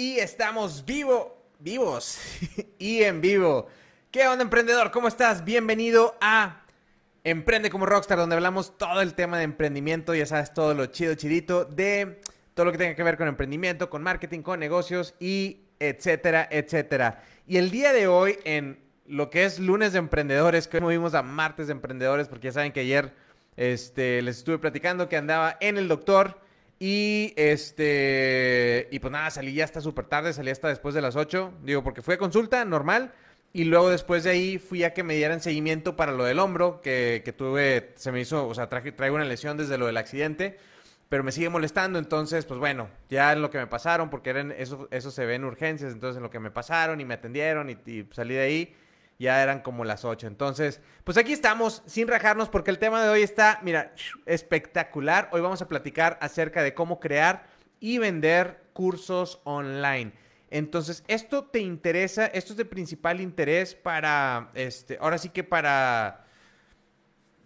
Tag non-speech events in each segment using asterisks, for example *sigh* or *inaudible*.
Y estamos vivo, vivos *laughs* y en vivo. ¿Qué onda, emprendedor? ¿Cómo estás? Bienvenido a Emprende como Rockstar, donde hablamos todo el tema de emprendimiento, ya sabes, todo lo chido, chidito, de todo lo que tenga que ver con emprendimiento, con marketing, con negocios y etcétera, etcétera. Y el día de hoy, en lo que es lunes de emprendedores, que hoy movimos a martes de emprendedores, porque ya saben que ayer este, les estuve platicando que andaba en el doctor y este, y pues nada, salí ya hasta súper tarde, salí hasta después de las 8, digo, porque fue consulta normal. Y luego después de ahí fui a que me dieran seguimiento para lo del hombro, que, que tuve, se me hizo, o sea, traje, traigo una lesión desde lo del accidente, pero me sigue molestando, entonces, pues bueno, ya en lo que me pasaron, porque eran, eso, eso se ve en urgencias, entonces en lo que me pasaron y me atendieron y, y salí de ahí, ya eran como las 8. Entonces, pues aquí estamos, sin rajarnos, porque el tema de hoy está, mira, espectacular. Hoy vamos a platicar acerca de cómo crear y vender cursos online. Entonces, esto te interesa, esto es de principal interés para, este, ahora sí que para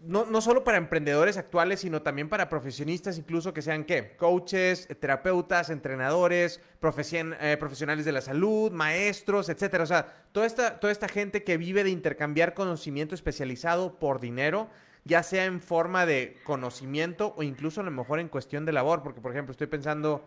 no, no, solo para emprendedores actuales, sino también para profesionistas, incluso que sean qué, coaches, terapeutas, entrenadores, eh, profesionales de la salud, maestros, etcétera. O sea, toda esta, toda esta gente que vive de intercambiar conocimiento especializado por dinero, ya sea en forma de conocimiento o incluso a lo mejor en cuestión de labor, porque por ejemplo estoy pensando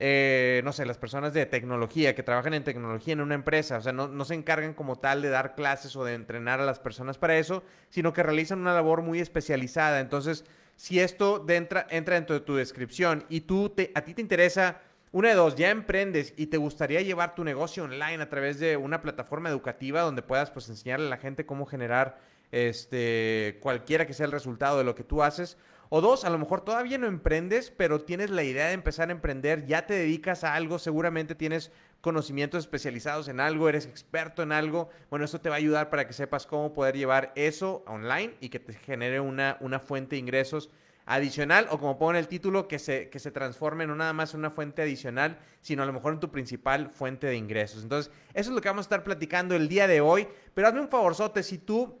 eh, no sé, las personas de tecnología que trabajan en tecnología en una empresa, o sea, no, se encargan como tal de dar clases o de entrenar a las personas para eso, sino que realizan una labor muy especializada. Entonces, si esto entra, entra dentro de tu descripción y tú te, a ti te interesa, una de dos, ya emprendes y te gustaría llevar tu negocio online a través de una plataforma educativa donde puedas pues enseñarle a la gente cómo generar este cualquiera que sea el resultado de lo que tú haces o dos, a lo mejor todavía no emprendes, pero tienes la idea de empezar a emprender, ya te dedicas a algo, seguramente tienes conocimientos especializados en algo, eres experto en algo. Bueno, eso te va a ayudar para que sepas cómo poder llevar eso online y que te genere una, una fuente de ingresos adicional o como pongo en el título, que se, que se transforme no nada más en una fuente adicional, sino a lo mejor en tu principal fuente de ingresos. Entonces, eso es lo que vamos a estar platicando el día de hoy. Pero hazme un favorzote, si tú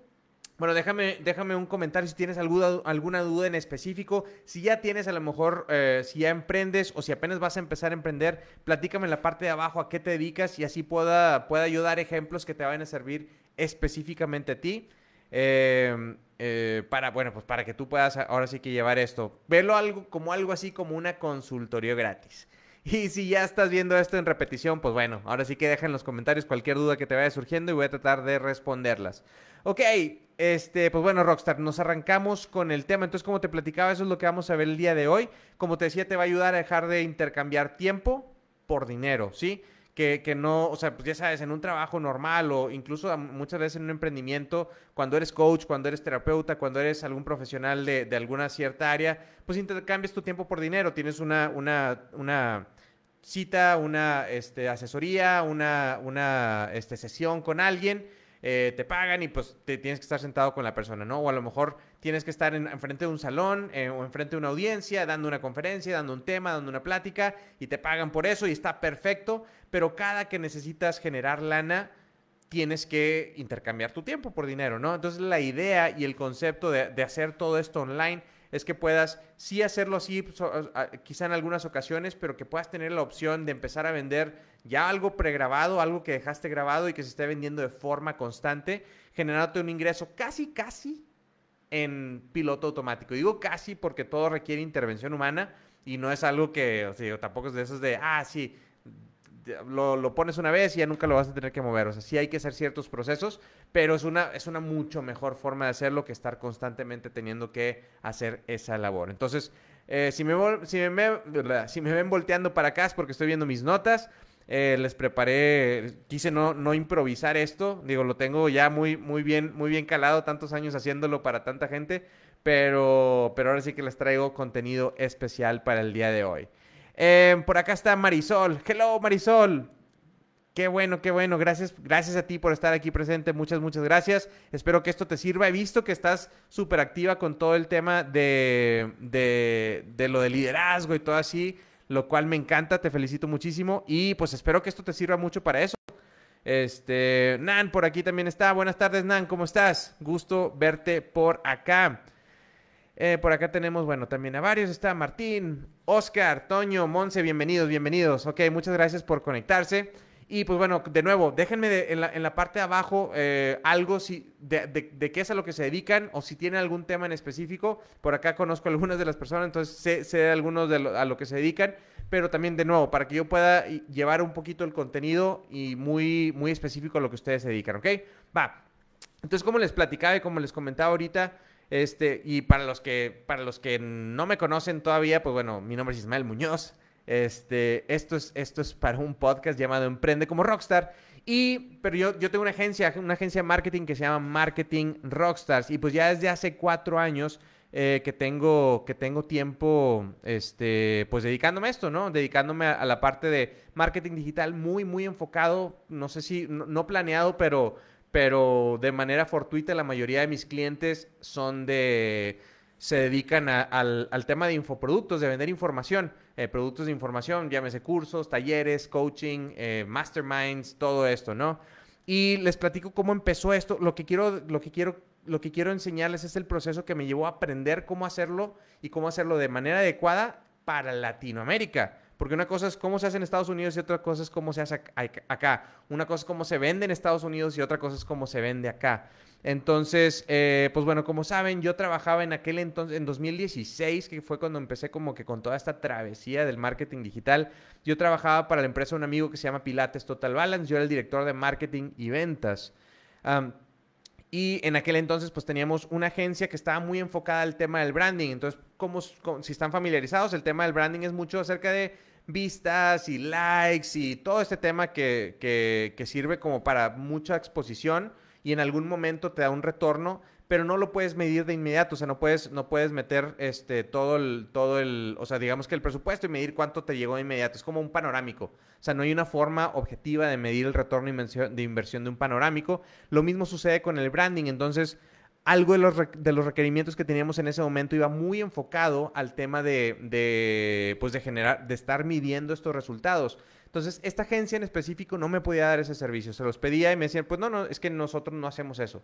bueno, déjame, déjame un comentario si tienes alguna, alguna duda en específico. Si ya tienes a lo mejor, eh, si ya emprendes o si apenas vas a empezar a emprender, platícame en la parte de abajo a qué te dedicas y así pueda, pueda ayudar ejemplos que te vayan a servir específicamente a ti. Em, eh, para, bueno, pues para que tú puedas ahora sí que llevar esto. Velo algo como algo así como una consultoría gratis. *laughs* Y si ya estás viendo esto en repetición, pues bueno, ahora sí que deja en los comentarios cualquier duda que te vaya surgiendo y voy a tratar de responderlas. Ok, este, pues bueno, Rockstar, nos arrancamos con el tema. Entonces, como te platicaba, eso es lo que vamos a ver el día de hoy. Como te decía, te va a ayudar a dejar de intercambiar tiempo por dinero, ¿sí? Que, que, no, o sea, pues ya sabes, en un trabajo normal o incluso muchas veces en un emprendimiento, cuando eres coach, cuando eres terapeuta, cuando eres algún profesional de, de alguna cierta área, pues intercambias tu tiempo por dinero. Tienes una, una, una cita, una este, asesoría, una, una este, sesión con alguien eh, te pagan y pues te tienes que estar sentado con la persona, ¿no? O a lo mejor tienes que estar en, frente de un salón eh, o enfrente de una audiencia, dando una conferencia, dando un tema, dando una plática y te pagan por eso y está perfecto, pero cada que necesitas generar lana, tienes que intercambiar tu tiempo por dinero, ¿no? Entonces la idea y el concepto de, de hacer todo esto online es que puedas sí hacerlo así, quizá en algunas ocasiones, pero que puedas tener la opción de empezar a vender ya algo pregrabado, algo que dejaste grabado y que se esté vendiendo de forma constante, generándote un ingreso casi, casi en piloto automático. Digo casi porque todo requiere intervención humana y no es algo que, o sea, tampoco es de esos de, ah, sí, lo, pones una vez y ya nunca lo vas a tener que mover. O sea, sí hay que hacer ciertos procesos, pero es una, es una mucho mejor forma de hacerlo que estar constantemente teniendo que hacer esa labor. Entonces, eh, si, me, si, me, si me ven volteando para acá es porque estoy viendo mis notas. Eh, les preparé, quise no, no improvisar esto, digo, lo tengo ya muy, muy, bien, muy bien calado, tantos años haciéndolo para tanta gente, pero, pero ahora sí que les traigo contenido especial para el día de hoy. Em, por acá está Marisol. Hello, Marisol. Qué bueno, qué bueno. Gracias, gracias a ti por estar aquí presente. Muchas, muchas gracias. Espero que esto te sirva. He visto que estás súper activa con todo el tema de, de, lo de liderazgo y todo así, lo cual me encanta. Te felicito muchísimo y pues espero que esto te sirva mucho para eso. Este, Nan por aquí también está. Buenas tardes, Nan. ¿Cómo estás? Gusto verte por acá. Eh, por acá tenemos, bueno, también a varios. Está Martín, Oscar, Toño, Monse, bienvenidos, bienvenidos. Ok, muchas gracias por conectarse. Y pues bueno, de nuevo, déjenme en, la, parte de abajo eh, algo si, de, qué es a lo que se dedican o si tienen algún tema en específico. Por acá conozco algunas de las personas, entonces sé, sé algunos de a lo que se dedican. Pero también, de nuevo, para que yo pueda llevar un poquito el contenido y muy, muy específico a lo que ustedes se dedican, ¿ok? Va. Entonces, como les platicaba y como les comentaba ahorita, este, y para los que, para los que no me conocen todavía, pues bueno, mi nombre es Ismael Muñoz. Este, esto es, esto es para un podcast llamado Emprende como Rockstar. Y, pero yo, yo tengo una agencia, una agencia de marketing que se llama Marketing Rockstars. Y pues ya desde hace cuatro años eh, que, tengo, que tengo tiempo, este, pues dedicándome a esto, ¿no? Dedicándome a, la parte de marketing digital muy, muy enfocado, no sé si, no planeado, pero pero de manera fortuita la mayoría de mis clientes son de se dedican al, tema de infoproductos, de vender información, eh, productos de información, llámese cursos, talleres, coaching, eh, masterminds, todo esto, ¿no? Y les platico cómo empezó esto. Lo que quiero, lo que quiero, lo que quiero enseñarles es el proceso que me llevó a aprender cómo hacerlo y cómo hacerlo de manera adecuada para Latinoamérica. Porque una cosa es cómo se hace en Estados Unidos y otra cosa es cómo se hace acá. Una cosa es cómo se vende en Estados Unidos y otra cosa es cómo se vende acá. Entonces, eh, pues bueno, como saben, yo trabajaba en aquel entonces, en 2016, que fue cuando empecé como que con toda esta travesía del marketing digital. Yo trabajaba para la empresa de un amigo que se llama Pilates Total Balance. Yo era el director de marketing y ventas. Y en aquel entonces, pues teníamos una agencia que estaba muy enfocada al tema del branding. Entonces, como, si están familiarizados, el tema del branding es mucho acerca de vistas y likes y todo este tema que, que, sirve como para mucha exposición y en algún momento te da un retorno, pero no lo puedes medir de inmediato, o sea, no puedes, no puedes meter este, todo, el, todo el, o sea, digamos que el presupuesto y medir cuánto te llegó de inmediato, es como un panorámico, o sea, no hay una forma objetiva de medir el retorno de inversión de un panorámico, lo mismo sucede con el branding, entonces algo de los, de los, requerimientos que teníamos en ese momento iba muy enfocado al tema de, pues de generar, de estar midiendo estos resultados. Entonces, esta agencia en específico no me podía dar ese servicio. Se los pedía y me decían, pues no, no, es que nosotros no hacemos eso.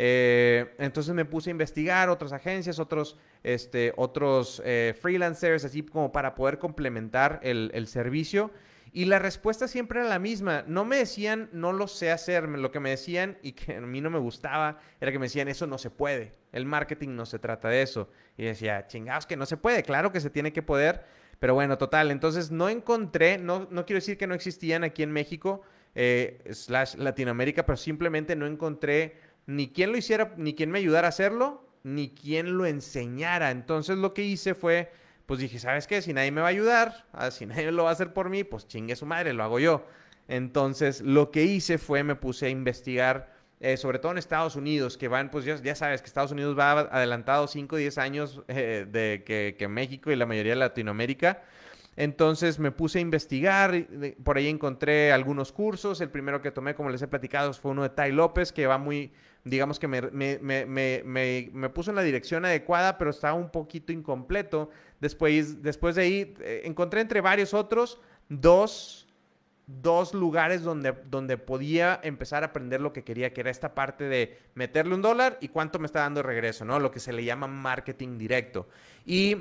Eh, entonces me puse a investigar otras agencias, otros, este, otros eh, freelancers, así como para poder complementar el, el servicio. Y la respuesta siempre era la misma. No me decían, no lo sé hacer. Lo que me decían y que a mí no me gustaba era que me decían, eso no se puede. El marketing no se trata de eso. Y decía, chingados, que no se puede. Claro que se tiene que poder. Pero bueno, total. Entonces no encontré, no, no quiero decir que no existían aquí en México, eh, slash Latinoamérica, pero simplemente no encontré ni quien lo hiciera, ni quien me ayudara a hacerlo, ni quien lo enseñara. Entonces lo que hice fue pues dije, ¿sabes qué? Si nadie me va a ayudar, ah, si *laughs* nadie lo va a hacer por mí, pues chingue su madre, lo hago yo. Entonces, lo que hice fue, me puse a investigar, eh, sobre todo en Estados Unidos, que van, pues ya, sabes que Estados Unidos va adelantado 5 o 10 años eh, de que, México y la mayoría de Latinoamérica. Entonces me puse a investigar, por ahí encontré algunos cursos. El primero que tomé, como les he platicado, fue uno de Tai López, que va muy, digamos que me, me, puso en la dirección adecuada, pero estaba un poquito incompleto. Después, después de ahí, eh, encontré entre varios otros dos, dos lugares donde, donde podía empezar a aprender lo que quería, que era esta parte de meterle un dólar y cuánto me está dando regreso, ¿no? Lo que se le llama marketing directo. Y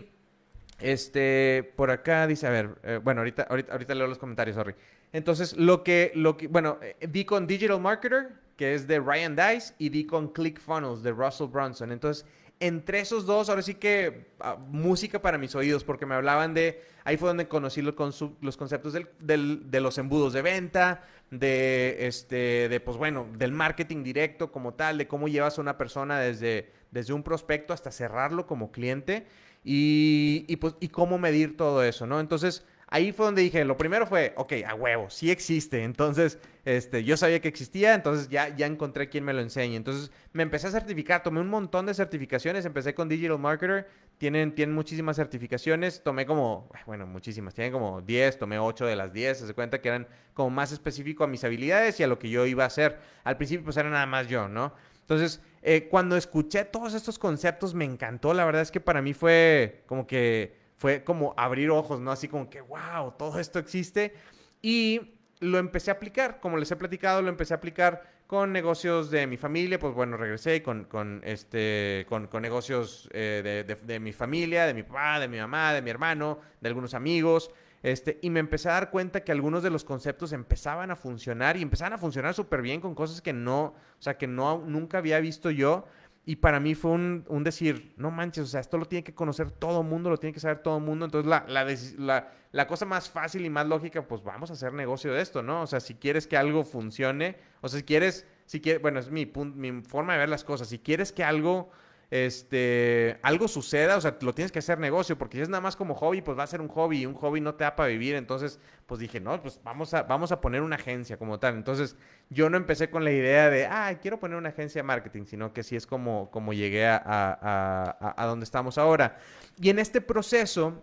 este, por acá dice, a ver, eh, bueno, ahorita, ahorita, ahorita leo los comentarios, sorry. Entonces, lo que, lo que, bueno, eh, di con Digital Marketer, que es de Ryan Dice, y di con ClickFunnels de Russell Brunson. Entonces, entre esos dos, ahora sí que ah, música para mis oídos, porque me hablaban de, ahí fue donde conocí los, los conceptos del, de los embudos de venta, de, este, de, pues bueno, del marketing directo como tal, de cómo llevas a una persona desde, desde un prospecto hasta cerrarlo como cliente y, y, pues, y cómo medir todo eso, ¿no? Entonces, ahí fue donde dije, lo primero fue, ok, a huevo, sí existe. Entonces, este, yo sabía que existía, entonces ya, ya encontré quien me lo enseñe. Entonces, me empecé a certificar, tomé un montón de certificaciones, empecé con Digital Marketer, tienen, tienen muchísimas certificaciones, tomé como, bueno, muchísimas, tienen como 10, tomé 8 de las 10, se cuenta que eran como más específico a mis habilidades y a lo que yo iba a hacer. Al principio, pues era nada más yo, ¿no? Entonces, eh, cuando escuché todos estos conceptos, me encantó. La verdad es que para mí fue como que fue como abrir ojos, ¿no? Así como que, wow, todo esto existe. Y lo empecé a aplicar, como les he platicado, lo empecé a aplicar con negocios de mi familia, pues bueno, regresé con, con, este, con, con negocios eh, de, de, mi familia, de mi papá, de mi mamá, de mi hermano, de algunos amigos, este, y me empecé a dar cuenta que algunos de los conceptos empezaban a funcionar y empezaban a funcionar súper bien con cosas que no, o sea, que no, nunca había visto yo. Y para mí fue un, un, decir, no manches, o sea, esto lo tiene que conocer todo mundo, lo tiene que saber todo mundo. Entonces, la, la, la, la, cosa más fácil y más lógica, pues vamos a hacer negocio de esto, ¿no? O sea, si quieres que algo funcione, o sea, si quieres, si quieres, bueno, es mi, mi forma de ver las cosas. Si quieres que algo este, algo suceda, o sea, lo tienes que hacer negocio, porque si es nada más como hobby, pues va a ser un hobby y un hobby no te da para vivir. Entonces, pues dije, no, pues vamos a, vamos a poner una agencia como tal. Entonces, yo no empecé con la idea de, ah, quiero poner una agencia de marketing, sino que sí es como, como llegué a, a, a, donde estamos ahora. Y en este proceso,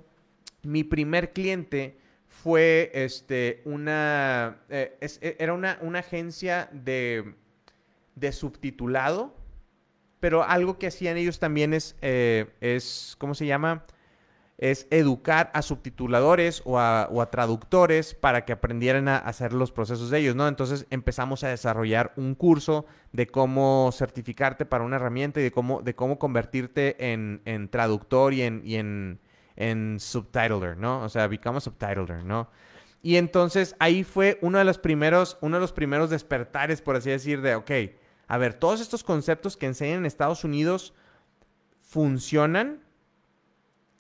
mi primer cliente fue este, una, eh, e, era una, una agencia de, de subtitulado pero algo que hacían ellos también es, eh, es ¿cómo se llama? Es educar a subtituladores o a, traductores para que aprendieran a hacer los procesos de ellos, ¿no? Entonces empezamos a desarrollar un curso de cómo certificarte para una herramienta y de cómo, de cómo convertirte en, traductor y en, subtitler, ¿no? O sea, become a subtitler, ¿no? Y entonces ahí fue uno de los primeros, uno de los primeros despertares, por así decir, de, ok, a ver, todos estos conceptos que enseñan en Estados Unidos funcionan.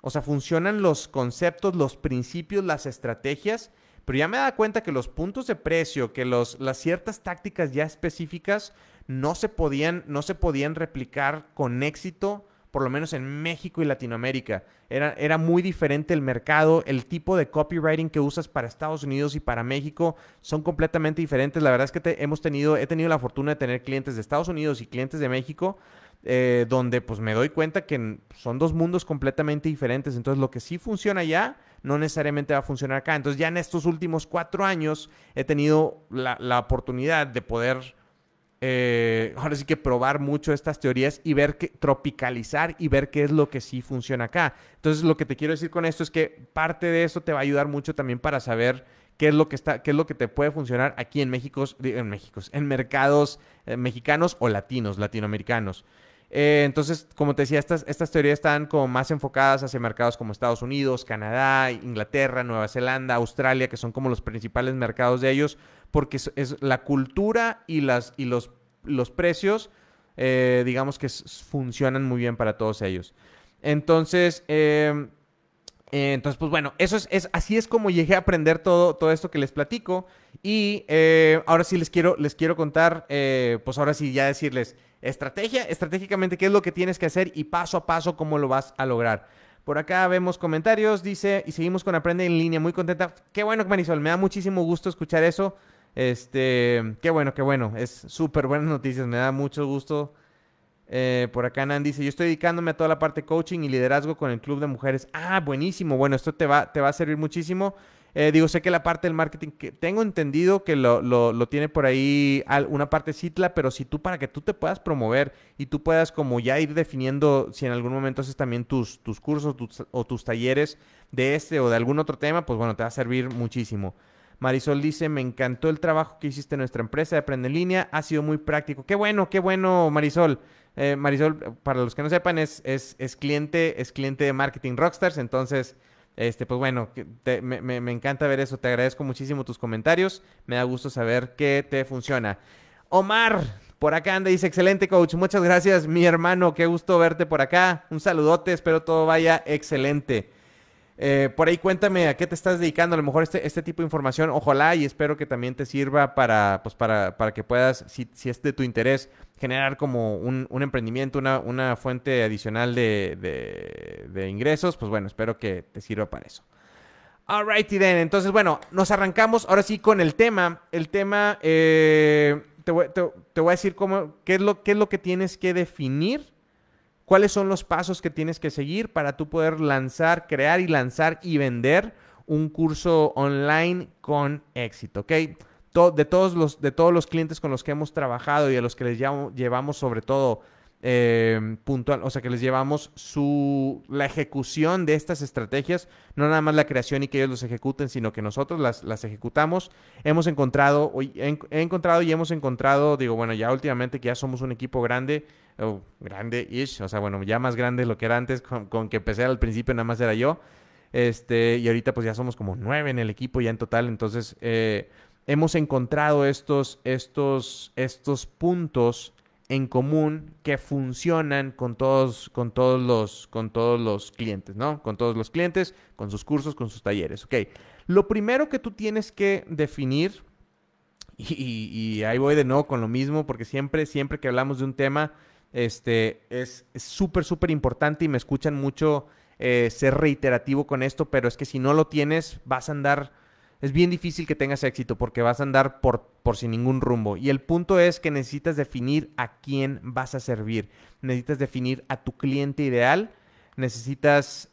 O sea, funcionan los conceptos, los principios, las estrategias. Pero ya me da cuenta que los puntos de precio, que los, las ciertas tácticas ya específicas no se podían, no se podían replicar con éxito por lo menos en México y Latinoamérica. Era, era, muy diferente el mercado, el tipo de copywriting que usas para Estados Unidos y para México son completamente diferentes. La verdad es que hemos tenido, he tenido la fortuna de tener clientes de Estados Unidos y clientes de México, eh, donde pues me doy cuenta que son dos mundos completamente diferentes. Entonces lo que sí funciona allá no necesariamente va a funcionar acá. Entonces ya en estos últimos cuatro años he tenido la, la oportunidad de poder eh, ahora sí que probar mucho estas teorías y ver que tropicalizar y ver qué es lo que sí funciona acá. Entonces, lo que te quiero decir con esto es que parte de eso te va a ayudar mucho también para saber qué es lo que está, qué es lo que te puede funcionar aquí en México, en México, en mercados eh, mexicanos o latinos, latinoamericanos. Eh, entonces, como te decía, estas, estas teorías están como más enfocadas hacia mercados como Estados Unidos, Canadá, Inglaterra, Nueva Zelanda, Australia, que son como los principales mercados de ellos, porque es, la cultura y, las, y los, los precios, eh, digamos que funcionan muy bien para todos ellos. Entonces, em, eh, entonces, pues bueno, eso es, así es como llegué a aprender todo, todo esto que les platico. Y ahora sí les quiero, les quiero contar, pues ahora sí ya decirles estrategia, estratégicamente qué es lo que tienes que hacer y paso a paso cómo lo vas a lograr. Por acá vemos comentarios, dice, y seguimos con Aprende en línea, muy contenta. Qué bueno, Marisol, me da muchísimo gusto escuchar eso. Este, qué bueno, qué bueno. Es súper buenas noticias, me da mucho gusto. Eh, por acá Nan dice, yo estoy dedicándome a toda la parte coaching y liderazgo con el club de mujeres. Ah, buenísimo. Bueno, esto te va, te va a servir muchísimo. Eh, digo, sé que la parte del marketing, que tengo entendido que lo, lo, tiene por ahí una parte Citla, pero si tú, para que tú te puedas promover y tú puedas como ya ir definiendo si en algún momento haces también tus, tus cursos o tus talleres de este o de algún otro tema, pues bueno, te va a servir muchísimo. Marisol dice, me encantó el trabajo que hiciste en nuestra empresa de Aprende en Línea, ha sido muy práctico. Qué bueno, qué bueno, Marisol. Eh, Marisol, para los que no sepan, es, es, es, cliente, es cliente de Marketing Rockstars, entonces, este, pues bueno, me, encanta ver eso, te agradezco muchísimo tus comentarios, me da gusto saber que te funciona. Omar, por acá anda, dice, excelente coach, muchas gracias, mi hermano, qué gusto verte por acá, un saludote, espero todo vaya excelente. Eh, por ahí cuéntame a qué te estás dedicando, a lo mejor este, este tipo de información, ojalá y espero que también te sirva para, pues para, para que puedas, si, si, es de tu interés, generar como un, un emprendimiento, una, una, fuente adicional de, de, ingresos, pues bueno, espero que te sirva para eso. Alrighty then, entonces bueno, nos arrancamos ahora sí con el tema. El tema, eh, te, voy, te, te, voy, a decir cómo, qué, es lo, qué es lo que tienes que definir cuáles son los pasos que tienes que seguir para tú poder lanzar, crear y lanzar y vender un curso online con éxito, ¿ok? de, todos los, de todos los clientes con los que hemos trabajado y a los que les llevamos sobre todo eh, puntual, o sea, que les llevamos su, la ejecución de estas estrategias, no nada más la creación y que ellos los ejecuten, sino que nosotros las, las ejecutamos. Hemos encontrado, he, he encontrado y hemos encontrado, digo, bueno, ya últimamente que ya somos un equipo grande, o grande-ish, o sea, bueno, ya más grande de lo que era antes, con, con que empecé al principio nada más era yo. Este, y ahorita pues ya somos como nueve en el equipo ya en total. Entonces, eh, hemos encontrado estos, estos, estos puntos en común que funcionan con todos, con todos los, con todos los clientes, ¿no? Con todos los clientes, con sus cursos, con sus talleres. Ok. Lo primero que tú tienes que definir, y, ahí voy de nuevo con lo mismo, porque siempre, siempre que hablamos de un tema, este, es súper, súper importante y me escuchan mucho eh, ser reiterativo con esto, pero es que si no lo tienes, vas a andar, es bien difícil que tengas éxito porque vas a andar por, por sin ningún rumbo. Y el punto es que necesitas definir a quién vas a servir, necesitas definir a tu cliente ideal, necesitas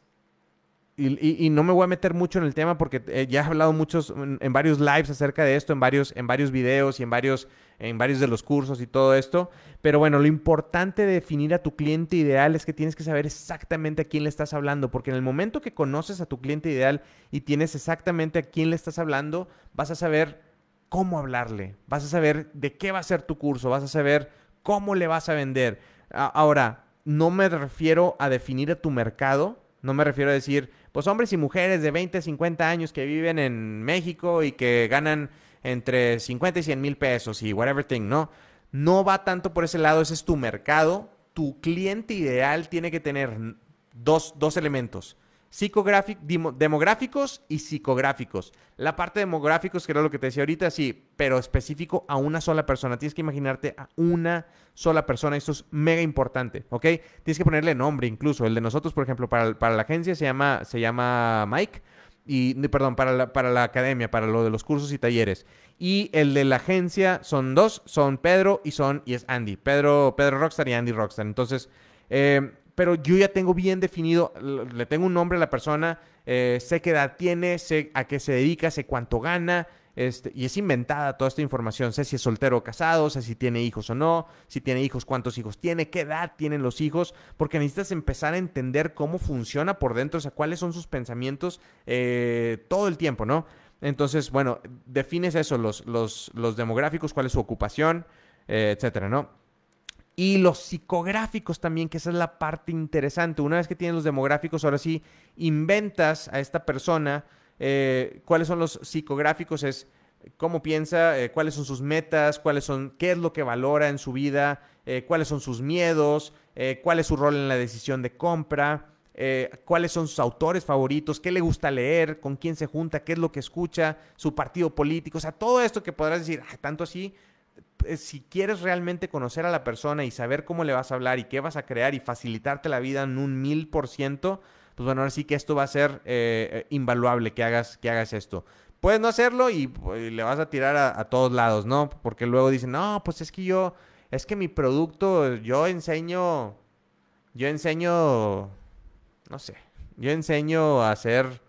y, no me voy a meter mucho en el tema porque eh, ya he hablado muchos en, varios lives acerca de esto, en varios, en varios videos y en varios, en varios de los cursos y todo esto. Pero bueno, lo importante de definir a tu cliente ideal es que tienes que saber exactamente a quién le estás hablando, porque en el momento que conoces a tu cliente ideal y tienes exactamente a quién le estás hablando, vas a saber cómo hablarle, vas a saber de qué va a ser tu curso, vas a saber cómo le vas a vender. ahora, no me refiero a definir a tu mercado, no me refiero a decir, pues hombres y mujeres de 20, 50 años que viven en México y que ganan entre 50 y 100 mil pesos y whatever thing, ¿no? No va tanto por ese lado, ese es tu mercado. Tu cliente ideal tiene que tener dos, dos elementos demográficos y psicográficos. La parte demográficos, que era lo que te decía ahorita, sí, pero específico a una sola persona. Tienes que imaginarte a una sola persona. Esto es mega importante, ¿ok? Tienes que ponerle nombre incluso. El de nosotros, por ejemplo, para, para la agencia se llama, se llama Mike. Y, perdón, para la, para la academia, para lo de los cursos y talleres. Y el de la agencia son dos, son Pedro y son, y es Andy. Pedro, Pedro Rockstar y Andy Rockstar. Entonces, eh, pero yo ya tengo bien definido, le tengo un nombre a la persona, eh, sé qué edad tiene, sé a qué se dedica, sé cuánto gana, este, y es inventada toda esta información. Sé si es soltero o casado, sé si tiene hijos o no, si tiene hijos, cuántos hijos tiene, qué edad tienen los hijos, porque necesitas empezar a entender cómo funciona por dentro, o sea, cuáles son sus pensamientos eh, todo el tiempo, ¿no? Entonces, bueno, defines eso, los, los, los demográficos, cuál es su ocupación, eh, etcétera, ¿no? Y los psicográficos también, que esa es la parte interesante. Una vez que tienes los demográficos, ahora sí inventas a esta persona eh, cuáles son los psicográficos, es cómo piensa, eh, cuáles son sus metas, cuáles son, qué es lo que valora en su vida, eh, cuáles son sus miedos, cuál es su rol en la decisión de compra, cuáles son sus autores favoritos, qué le gusta leer, con quién se junta, qué es lo que escucha, su partido político, o sea, todo esto que podrás decir, ah, tanto así, si quieres realmente conocer a la persona y saber cómo le vas a hablar y qué vas a crear y facilitarte la vida en un mil por ciento, pues bueno, ahora sí que esto va a ser eh, eh, invaluable que hagas, que hagas esto. Puedes no hacerlo y, le vas a tirar a, todos lados, ¿no? Porque luego dicen, no, pues es que yo, es que mi producto, yo enseño, yo enseño, no sé, yo enseño a hacer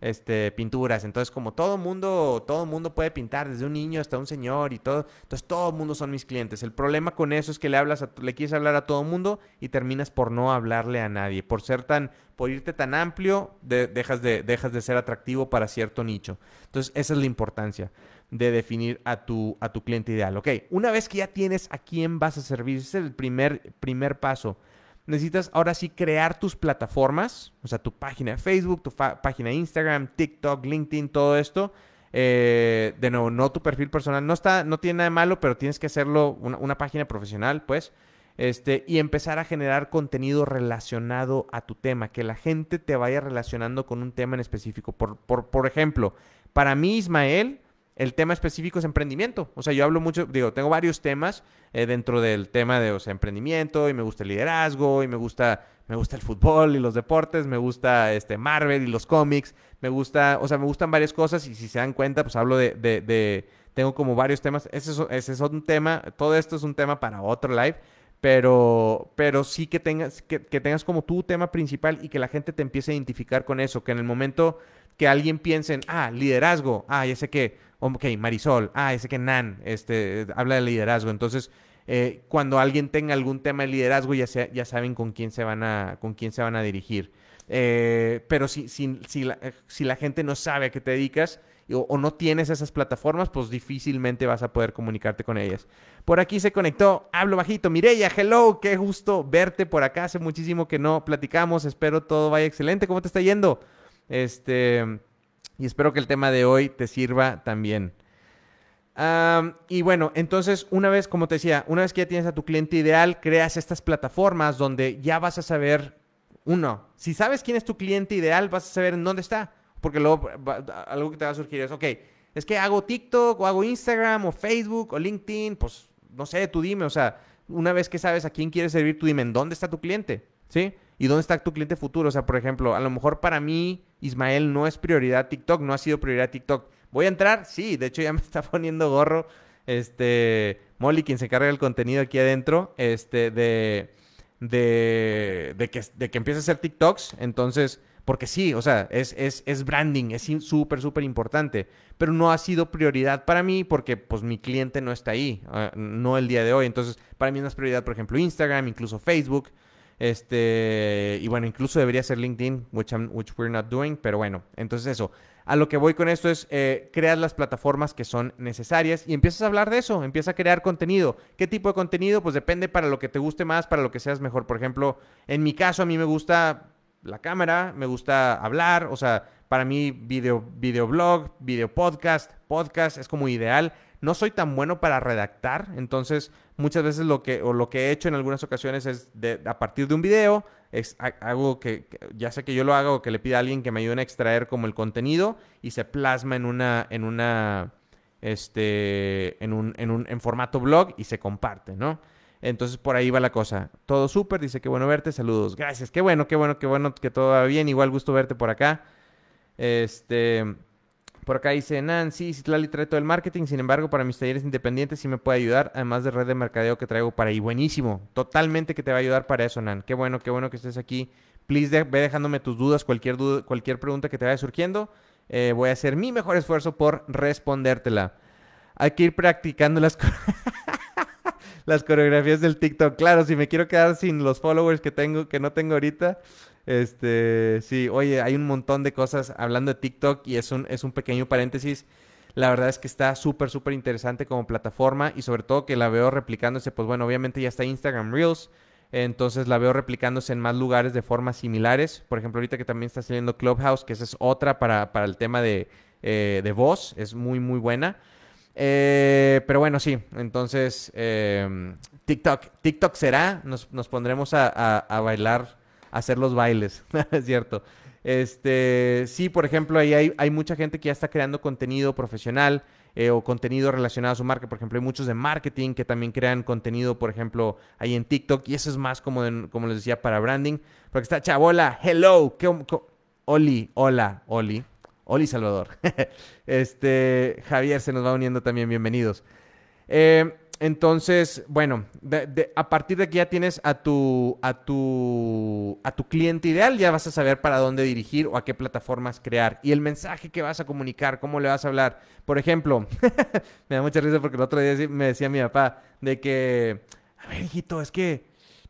este, pinturas. Entonces, como todo mundo, todo mundo puede pintar, desde un niño hasta un señor y todo. Entonces, todo mundo son mis clientes. El problema con eso es que le hablas, a, le quieres hablar a todo mundo y terminas por no hablarle a nadie. Por ser tan, por irte tan amplio, dejas, de, dejas de ser atractivo para cierto nicho. Entonces, esa es la importancia de definir a tu, a tu cliente ideal. Ok, una vez que ya tienes a quién vas a servir, ese es el primer, primer paso necesitas ahora sí crear tus plataformas, o sea, tu página de Facebook, tu página de Instagram, TikTok, LinkedIn, todo esto. Eh, de nuevo, no tu perfil personal, no, está, no tiene nada de malo, pero tienes que hacerlo una, página profesional, pues, este, y empezar a generar contenido relacionado a tu tema, que la gente te vaya relacionando con un tema en específico. Por, por, por ejemplo, para mí, Ismael, el tema específico es emprendimiento. O sea, yo hablo mucho, digo, tengo varios temas eh, dentro del tema de o sea, emprendimiento y me gusta el liderazgo y me gusta, me gusta el fútbol y los deportes, me gusta este Marvel y los cómics, me gusta, o sea, me gustan varias cosas y si se dan cuenta, pues hablo de, de, tengo como varios temas. Ese es, ese es un tema, todo esto es un tema para otro live. Pero, pero sí que tengas, que, que tengas como tu tema principal y que la gente te empiece a identificar con eso. Que en el momento que alguien piense en, ah, liderazgo, ah, ya sé que, ok, Marisol, ah, sé que Nan, este, habla de liderazgo. Entonces, eh, cuando alguien tenga algún tema de liderazgo ya, ya saben con quién se van a, con quién se van a dirigir. Eh, pero si, si, si, la, si, la, gente no sabe a qué te dedicas o, no tienes esas plataformas, pues difícilmente vas a poder comunicarte con ellas. Por aquí se conectó, hablo bajito, Mireya, hello, qué gusto verte por acá, hace muchísimo que no platicamos, espero todo vaya excelente, ¿cómo te está yendo? Este, y espero que el tema de hoy te sirva también. y bueno, entonces una vez, como te decía, una vez que ya tienes a tu cliente ideal, creas estas plataformas donde ya vas a saber, uno, si sabes quién es tu cliente ideal, vas a saber en dónde está. Porque luego algo que te va a surgir es, ok, es que hago TikTok o hago Instagram o Facebook o LinkedIn, pues no sé, tú dime, o sea, una vez que sabes a quién quieres servir, tú dime en dónde está tu cliente, ¿sí? ¿Y dónde está tu cliente futuro? O sea, por ejemplo, a lo mejor para mí, Ismael, no es prioridad TikTok, no ha sido prioridad TikTok. ¿Voy a entrar? Sí, de hecho ya me *laughs* está poniendo gorro, este, Molly, quien se carga el contenido aquí adentro, este, de, de, de que, de que empiece a hacer TikToks, entonces porque sí, o sea, es, es, es branding, es súper, súper importante. Pero no ha sido prioridad para mí porque pues mi cliente no está ahí, ah, no el día de hoy. Entonces, para mí no es prioridad, por ejemplo, Instagram, incluso Facebook. Este, y bueno, incluso debería ser LinkedIn, which, which we're not doing, pero bueno, entonces eso. A lo que voy con esto es, eh, creas las plataformas que son necesarias y empiezas a hablar de eso, empieza a crear contenido. ¿Qué tipo de contenido? Pues depende para lo que te guste más, para lo que seas mejor. Por ejemplo, en mi caso, a mí me gusta la cámara, me gusta hablar, o sea, para mí video, videoblog, video podcast, podcast es como ideal. No soy tan bueno para redactar, entonces muchas veces lo que, o lo que he hecho en algunas ocasiones es de, a partir de un video, es algo que, ya sé que yo lo hago o que le pida a alguien que me ayude a extraer como el contenido y se plasma en una, en una, este, en un, en un, en formato blog y se comparte, ¿no? Entonces por ahí va la cosa. Todo súper, dice que bueno verte, saludos. Gracias, qué bueno, qué bueno, qué bueno que todo va bien. Igual gusto verte por acá. Este, por acá dice Nancy, Citlali trae todo el marketing, sin embargo, para mis talleres independientes sí me puede ayudar, además de red de mercadeo que traigo para ahí. Buenísimo, totalmente que te va a ayudar para eso, Nan. Qué bueno, qué bueno que estés aquí. Please, ve dejándome tus dudas, cualquier, duda, cualquier pregunta que te vaya surgiendo. Eh, voy a hacer mi mejor esfuerzo por respondértela. Hay que ir practicando las *laughs* las coreografías del TikTok. Claro, si me quiero quedar sin los followers que tengo, que no tengo ahorita. Este, sí, oye, hay un montón de cosas hablando de TikTok y es un, es un pequeño paréntesis. La verdad es que está súper, súper interesante como plataforma y sobre todo que la veo replicándose, pues bueno, obviamente ya está Instagram Reels, entonces la veo replicándose en más lugares de formas similares. Por ejemplo, ahorita que también está saliendo Clubhouse, que esa es otra para, para el tema de, eh, de voz, es muy, muy buena. Eh, pero bueno, sí. Entonces, em, TikTok. TikTok será. Nos, pondremos a, bailar, a hacer los bailes. *laughs* es cierto. Este, sí, por ejemplo, ahí hay, mucha gente que ya está creando contenido profesional eh, o contenido relacionado a su marca. Por ejemplo, hay muchos de marketing que también crean contenido, por ejemplo, ahí en TikTok. Y eso es más como, como les decía, para branding. Porque está Chabola, hello, ¿qué, Oli, hola, Oli. Oli Salvador. *laughs* este, Javier se nos va uniendo también, bienvenidos. Eh, entonces, bueno, a partir de aquí ya tienes a tu, a, tu, a tu cliente ideal, ya vas a saber para dónde dirigir o a qué plataformas crear. Y el mensaje que vas a comunicar, cómo le vas a hablar. Por ejemplo, *laughs* me da mucha risa porque el otro día me decía mi papá de que, a ver, hijito, es que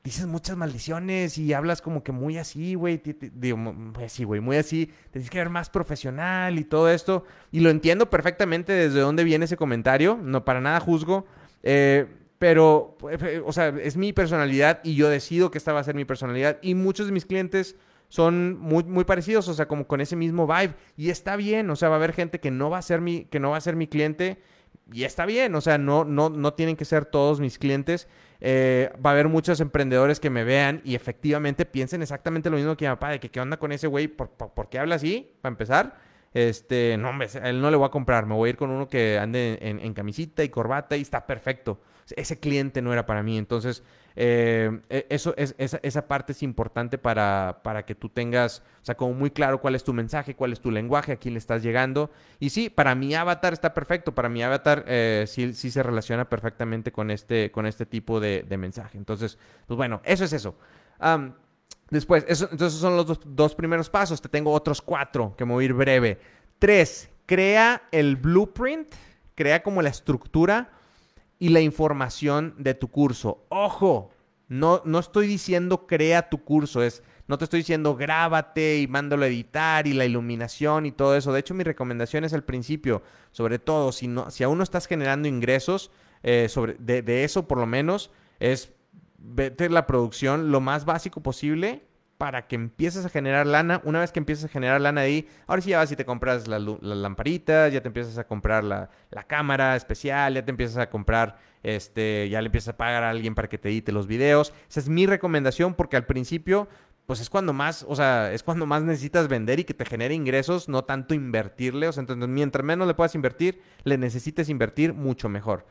dices muchas maldiciones y hablas como que muy así, güey. Digo, muy así, güey, muy así. Tienes que ver más profesional y todo esto. Y lo entiendo perfectamente desde dónde viene ese comentario. No, para nada juzgo. Eh, pero, eh, o sea, es mi personalidad y yo decido que esta va a ser mi personalidad. Y muchos de mis clientes son muy, parecidos, o sea, como con ese mismo vibe. Y está bien, o sea, va a haber gente que no va a ser mi, que no va a ser mi cliente. Y está bien, o sea, no, no, no tienen que ser todos mis clientes. Eh, va a haber muchos emprendedores que me vean y efectivamente piensen exactamente lo mismo que mi papá, de que qué onda con ese güey, ¿Por, qué habla así? Para empezar, este, no, hombre, él no le voy a comprar, me voy a ir con uno que ande en camisita y corbata y está perfecto. Ese cliente no era para mí, entonces eh, e, eso es, esa, parte es importante para, para, que tú tengas, o sea, como muy claro cuál es tu mensaje, cuál es tu lenguaje, a quién le estás llegando. Y sí, para mi avatar está perfecto, para mi avatar eh, sí, sí, se relaciona perfectamente con este, con este tipo de, mensaje. Entonces, pues bueno, eso es eso. Después, eso, entonces son los dos, primeros pasos. Te tengo otros cuatro que me voy a ir breve. Tres, crea el blueprint, crea como la estructura y la información de tu curso. Ojo, no, no estoy diciendo crea tu curso, es, no te estoy diciendo grábate y mándalo a editar y la iluminación y todo eso. De hecho, mi recomendación es al principio, sobre todo, si, no, si aún no estás generando ingresos eh, sobre, de, de eso por lo menos, es vete la producción lo más básico posible para que empieces a generar lana. Una vez que empieces a generar lana ahí, ahora sí ya vas y te compras las lamparitas, ya te empiezas a comprar la, cámara especial, ya te empiezas a comprar, este, ya le empiezas a pagar a alguien para que te edite los videos. Esa es mi recomendación porque al principio, pues es cuando más, o sea, es cuando más necesitas vender y que te genere ingresos, no tanto invertirle. O sea, entonces mientras menos le puedas invertir, le necesites invertir mucho mejor.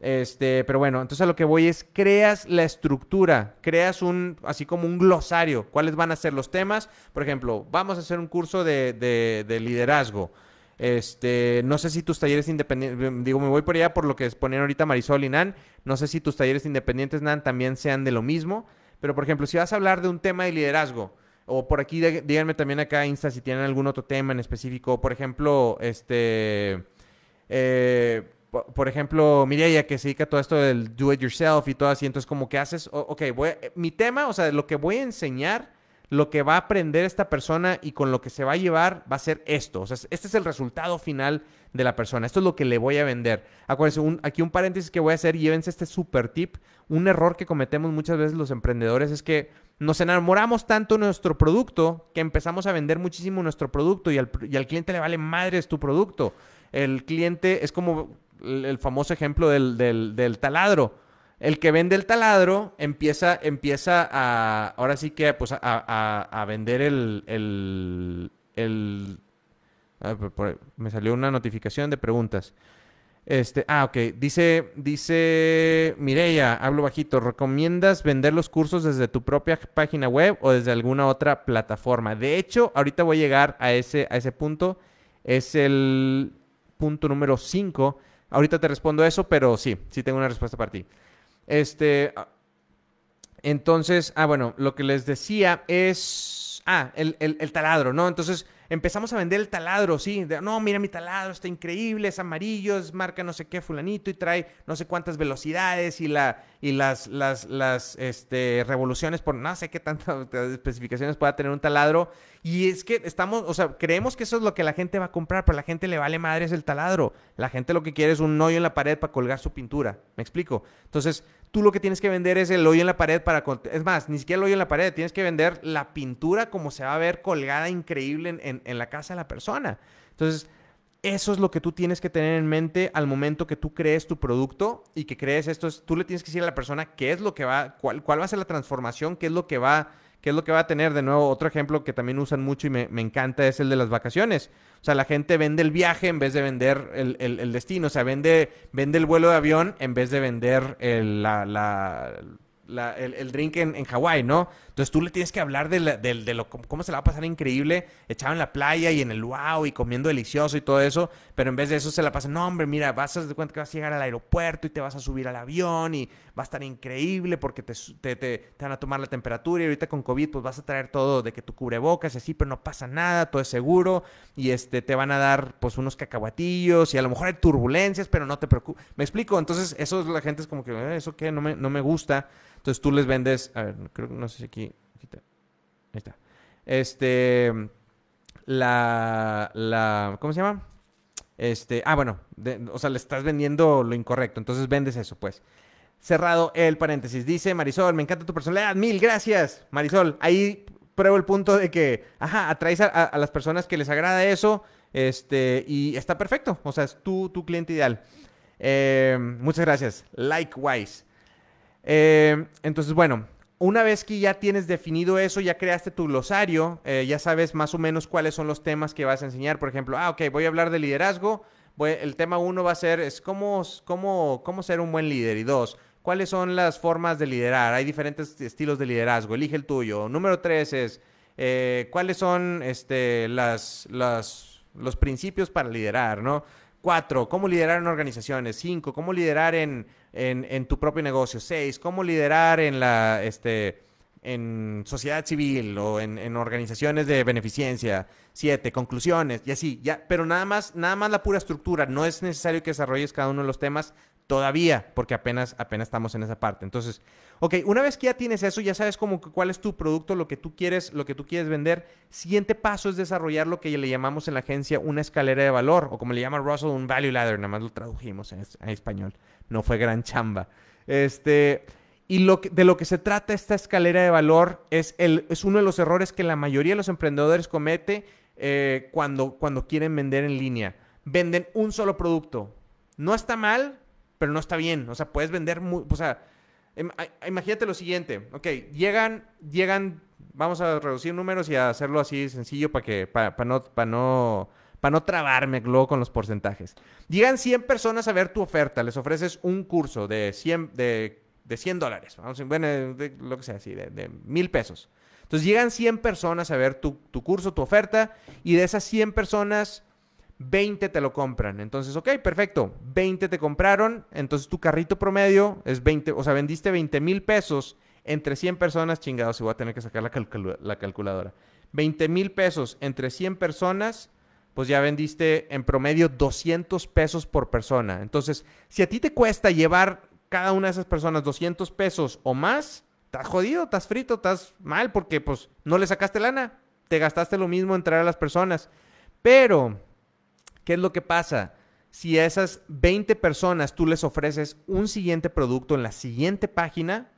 Este, pero bueno, entonces a lo que voy es, creas la estructura, creas un, así como un glosario, cuáles van a ser los temas. Por ejemplo, vamos a hacer un curso de, de, liderazgo. Este, no sé si tus talleres independientes, digo, me voy por allá por lo que ponen ahorita Marisol y Nan, no sé si tus talleres independientes, Nan, también sean de lo mismo, pero por ejemplo, si vas a hablar de un tema de liderazgo, o por aquí díganme también acá Insta si tienen algún otro tema en específico, por ejemplo, este, eh, por ejemplo, Mireia, que se dedica a todo esto del do it yourself y todo así, entonces como que haces, ok, voy mi tema, o sea, lo que voy a enseñar, lo que va a aprender esta persona y con lo que se va a llevar va a ser esto, o sea, este es el resultado final de la persona, esto es lo que le voy a vender. Acuérdense, aquí un paréntesis que voy a hacer, llévense este super tip, un error que cometemos muchas veces los emprendedores es que nos enamoramos tanto de nuestro producto que empezamos a vender muchísimo nuestro producto y al, y al cliente le vale madres tu producto. El cliente es como el famoso ejemplo del, taladro. El que vende el taladro empieza, empieza a, ahora sí que, pues, a, vender el, el, me salió una notificación de preguntas. Este, ah, ok. Dice, dice Mireya, hablo bajito. ¿Recomiendas vender los cursos desde tu propia página web o desde alguna otra plataforma? De hecho, ahorita voy a llegar a ese, a ese punto. Es el punto número 5 Ahorita te respondo eso, pero sí, sí tengo una respuesta para ti. Este, ah, entonces, ah, bueno, lo que les decía es, ah, el, el taladro, ¿no? Entonces, empezamos a vender el taladro, sí. no, mira mi taladro, está increíble, es amarillo, es marca no sé qué fulanito y trae no sé cuántas velocidades y la y las las las este, revoluciones por no sé qué tantas *laughs* especificaciones pueda tener un taladro y es que estamos, o sea, creemos que eso es lo que la gente va a comprar, pero la gente le vale madre es el taladro. La gente lo que quiere es un hoyo en la pared para colgar su pintura. ¿Me explico? Entonces, tú lo que tienes que vender es el hoyo en la pared para... Es más, ni siquiera el hoyo en la pared, tienes que vender la pintura como se va a ver colgada increíble en, en, la casa de la persona. Entonces, eso es lo que tú tienes que tener en mente al momento que tú crees tu producto y que crees esto. Es, tú le tienes que decir a la persona qué es lo que va, cuál, cuál va a ser la transformación, qué es lo que va ¿Qué es lo que va a tener? De nuevo, otro ejemplo que también usan mucho y me, encanta es el de las vacaciones. O sea, la gente vende el viaje en vez de vender el, destino. O sea, vende, vende el vuelo de avión en vez de vender la, el, drink en, en Hawái, ¿no? Entonces tú le tienes que hablar de, de, lo, cómo se la va a pasar increíble, echado en la playa y en el wow y comiendo delicioso y todo eso, pero en vez de eso se la pasa, no hombre, mira, vas a dar cuenta que vas a llegar al aeropuerto y te vas a subir al avión y va a estar increíble porque te, te, te, van a tomar la temperatura y ahorita con COVID pues vas a traer todo de que tu cubrebocas y así, pero no pasa nada, todo es seguro y este, te van a dar pues unos cacahuatillos y a lo mejor hay turbulencias, pero no te preocupes. ¿Me explico? Entonces eso la gente es como que, eh, ¿eso qué? No me, no me gusta. Entonces tú les vendes, a ver, creo que no sé si aquí, ahí está. Este, la, la, ¿cómo se llama? Este, ah, bueno, o sea, le estás vendiendo lo incorrecto, entonces vendes eso, pues. Cerrado el paréntesis. Dice Marisol, me encanta tu personalidad. Mil gracias, Marisol. Ahí pruebo el punto de que, ajá, atraes a, las personas que les agrada eso. Este, y está perfecto. O sea, es tu, tu cliente ideal. Eh, muchas gracias. Likewise. Eh, entonces, bueno, una vez que ya tienes definido eso, ya creaste tu glosario, eh, ya sabes más o menos cuáles son los temas que vas a enseñar. Por ejemplo, ah, ok, voy a hablar de liderazgo. el tema uno va a ser es cómo, cómo, cómo ser un buen líder. Y dos, cuáles son las formas de liderar. Hay diferentes estilos de liderazgo. Elige el tuyo. Número tres es eh, cuáles son este, las, las, los principios para liderar, ¿no? Cuatro, cómo liderar en organizaciones. Cinco, cómo liderar en, en, tu propio negocio. Seis, cómo liderar en la, este, en sociedad civil o en, organizaciones de beneficencia. Siete, conclusiones y así. Ya, pero nada más, nada más la pura estructura. No es necesario que desarrolles cada uno de los temas todavía, porque apenas, apenas estamos en esa parte. Entonces, ok, una vez que ya tienes eso, ya sabes como cuál es tu producto, lo que tú quieres, lo que tú quieres vender. Siguiente paso es desarrollar lo que le llamamos en la agencia una escalera de valor, o como le llama Russell, un value ladder. Nada más lo tradujimos en, español. No fue gran chamba. Este, y lo de lo que se trata esta escalera de valor es, el, es uno de los errores que la mayoría de los emprendedores comete eh, cuando, cuando quieren vender en línea. Venden un solo producto. No está mal, pero no está bien. O sea, puedes vender... o sea, imagínate lo siguiente. Ok, llegan, llegan... Vamos a reducir números y a hacerlo así sencillo para que... Para, no... Para no para no trabarme luego con los porcentajes. Llegan 100 personas a ver tu oferta, les ofreces un curso de 100, de de 100 dólares, bueno, de, lo que sea, así, de, mil pesos. Entonces llegan 100 personas a ver tu, curso, tu oferta, y de esas 100 personas, 20 te lo compran. Entonces, ok, perfecto, 20 te compraron, entonces tu carrito promedio es 20, o sea, vendiste 20 mil pesos entre 100 personas, chingados, se voy a tener que sacar la, la calculadora. 20 mil pesos entre 100 personas, pues ya vendiste en promedio 200 pesos por persona. Entonces, si a ti te cuesta llevar cada una de esas personas 200 pesos o más, estás jodido, estás frito, estás mal porque pues no le sacaste lana. Te gastaste lo mismo en traer a las personas. Pero, ¿qué es lo que pasa? Si a esas 20 personas tú les ofreces un siguiente producto en la siguiente página,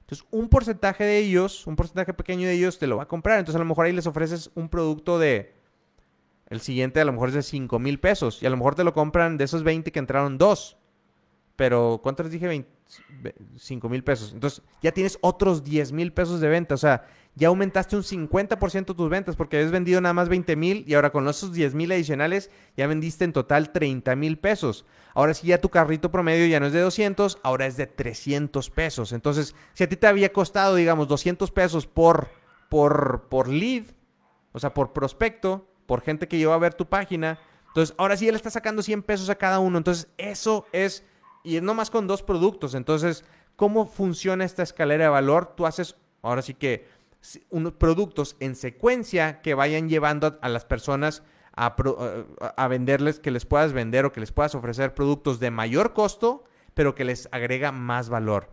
entonces un porcentaje de ellos, un porcentaje pequeño de ellos te lo va a comprar. Entonces a lo mejor ahí les ofreces un producto de, el siguiente a lo mejor es de 5 mil pesos y a lo mejor te lo compran de esos 20 que entraron dos pero ¿cuánto les dije? 5 mil pesos. Entonces ya tienes otros 10 mil pesos de venta. O sea, ya aumentaste un 50% tus ventas porque habías vendido nada más 20 mil y ahora con esos 10 mil adicionales ya vendiste en total 30 mil pesos. Ahora sí ya tu carrito promedio ya no es de 200, ahora es de 300 pesos. Entonces, si a ti te había costado, digamos, 200 pesos por, por, por lead, o sea, por prospecto, por gente que llegó a ver tu página, entonces ahora sí ya le estás sacando 100 pesos a cada uno. Entonces, eso es y es nomás con dos productos. Entonces, ¿cómo funciona esta escalera de valor? Tú haces, ahora sí que, unos productos en secuencia que vayan llevando a, las personas a, a, venderles, que les puedas vender o que les puedas ofrecer productos de mayor costo, pero que les agrega más valor.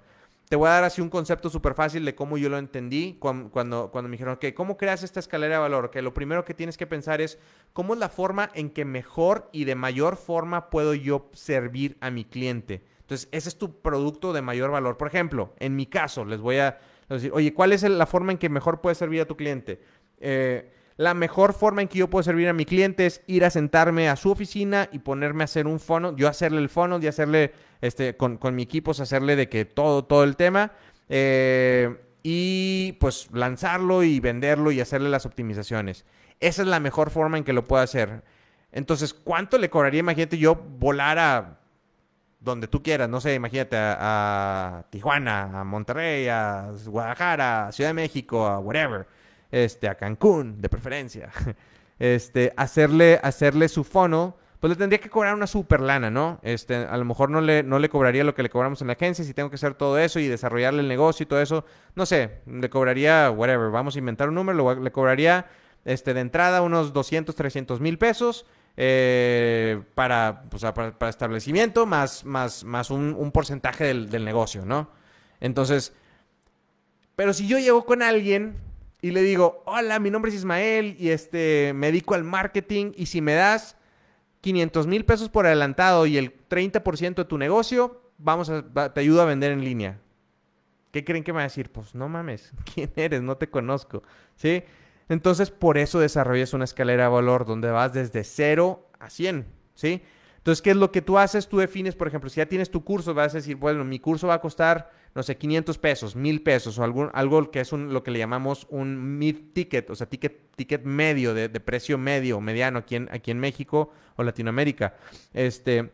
Te voy a dar así un concepto súper fácil de cómo yo lo entendí cuando, cuando, me dijeron, que ¿cómo creas esta escalera de valor? Que lo primero que tienes que pensar es cómo es la forma en que mejor y de mayor forma puedo yo servir a mi cliente. Entonces, ese es tu producto de mayor valor. Por ejemplo, en mi caso, les voy a decir, oye, ¿cuál es la forma en que mejor puedes servir a tu cliente? Eh, la mejor forma en que yo puedo servir a mi cliente es ir a sentarme a su oficina y ponerme a hacer un fono, yo hacerle el fono y hacerle, este, con, mi equipo, hacerle de que todo, todo el tema. Eh, y pues lanzarlo y venderlo y hacerle las optimizaciones. Esa es la mejor forma en que lo puedo hacer. Entonces, ¿cuánto le cobraría? Imagínate yo volar a donde tú quieras, no sé, imagínate a, Tijuana, a Monterrey, a Guadalajara, a Ciudad de México, a whatever este, a Cancún, de preferencia, *laughs* este, hacerle, hacerle su fono, pues le tendría que cobrar una super lana, ¿no? Este, a lo mejor no le, no le cobraría lo que le cobramos en la agencia, si tengo que hacer todo eso y desarrollarle el negocio y todo eso, no sé, le cobraría, whatever, vamos a inventar un número, le cobraría, este, de entrada unos 200, 300 mil pesos, eh, para, para, establecimiento, más, más, más un, un porcentaje del, del, negocio, ¿no? Entonces, pero si yo llego con alguien y le digo, hola, mi nombre es Ismael y este, me dedico al marketing y si me das 500 mil pesos por adelantado y el 30% de tu negocio, vamos a, te ayudo a vender en línea. ¿Qué creen que va a decir? Pues no mames, *laughs* ¿quién eres? No te conozco, ¿sí? Entonces, por eso desarrollas una escalera de valor donde vas desde 0 a 100, ¿sí? Entonces, ¿qué es lo que tú haces? Tú defines, por ejemplo, si ya tienes tu curso, vas a decir, bueno, mi curso va a costar, no sé, 500 pesos, 1000 pesos o algún, algo que es un, lo que le llamamos un mid ticket, o sea, ticket, ticket medio, de, precio medio, mediano aquí en, aquí en México o Latinoamérica. Este,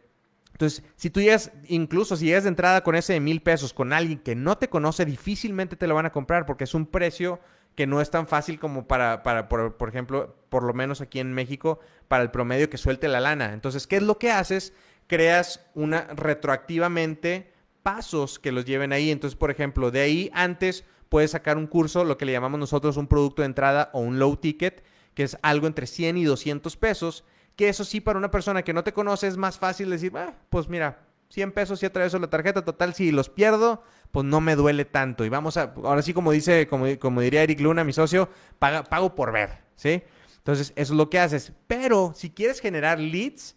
entonces, si tú llegas, incluso si llegas de entrada con ese de mil pesos con alguien que no te conoce, difícilmente te lo van a comprar porque es un precio que no es tan fácil como para, para por, por, ejemplo, por lo menos aquí en México, para el promedio que suelte la lana. Entonces, ¿qué es lo que haces? Creas una retroactivamente pasos que los lleven ahí. Entonces, por ejemplo, de ahí antes puedes sacar un curso, lo que le llamamos nosotros un producto de entrada o un low ticket, que es algo entre 100 y 200 pesos, que eso sí para una persona que no te conoce es más fácil decir, ah, pues mira, 100 pesos y atraveso la tarjeta, total, si los pierdo, pues no me duele tanto. Y vamos a, ahora sí como dice, como, como diría Eric Luna, mi socio, pago por ver, ¿sí? Entonces, eso es lo que haces. Pero si quieres generar leads,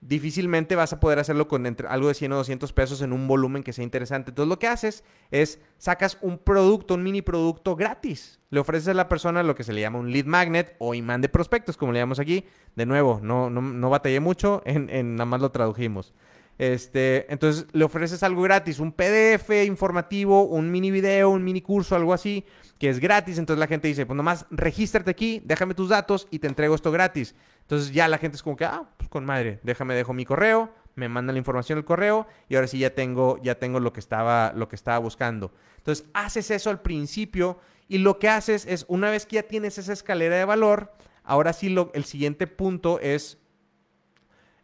difícilmente vas a poder hacerlo con algo de 100 o 200 pesos en un volumen que sea interesante. Entonces lo que haces es sacas un producto, un mini producto gratis. Le ofreces a la persona lo que se le llama un lead magnet o imán de prospectos, como le llamamos aquí. De nuevo, no, no, no batallé mucho, en, nada más lo tradujimos. Este, entonces le ofreces algo gratis, un PDF informativo, un mini video, un mini curso, algo así, que es gratis. Entonces la gente dice, pues nomás regístrate aquí, déjame tus datos y te entrego esto gratis. Entonces ya la gente es como que, ah, pues con madre, déjame, dejo mi correo, me manda la información al correo y ahora sí ya tengo, ya tengo lo que estaba, lo que estaba buscando. Entonces haces eso al principio y lo que haces es, una vez que ya tienes esa escalera de valor, ahora sí lo, el siguiente punto es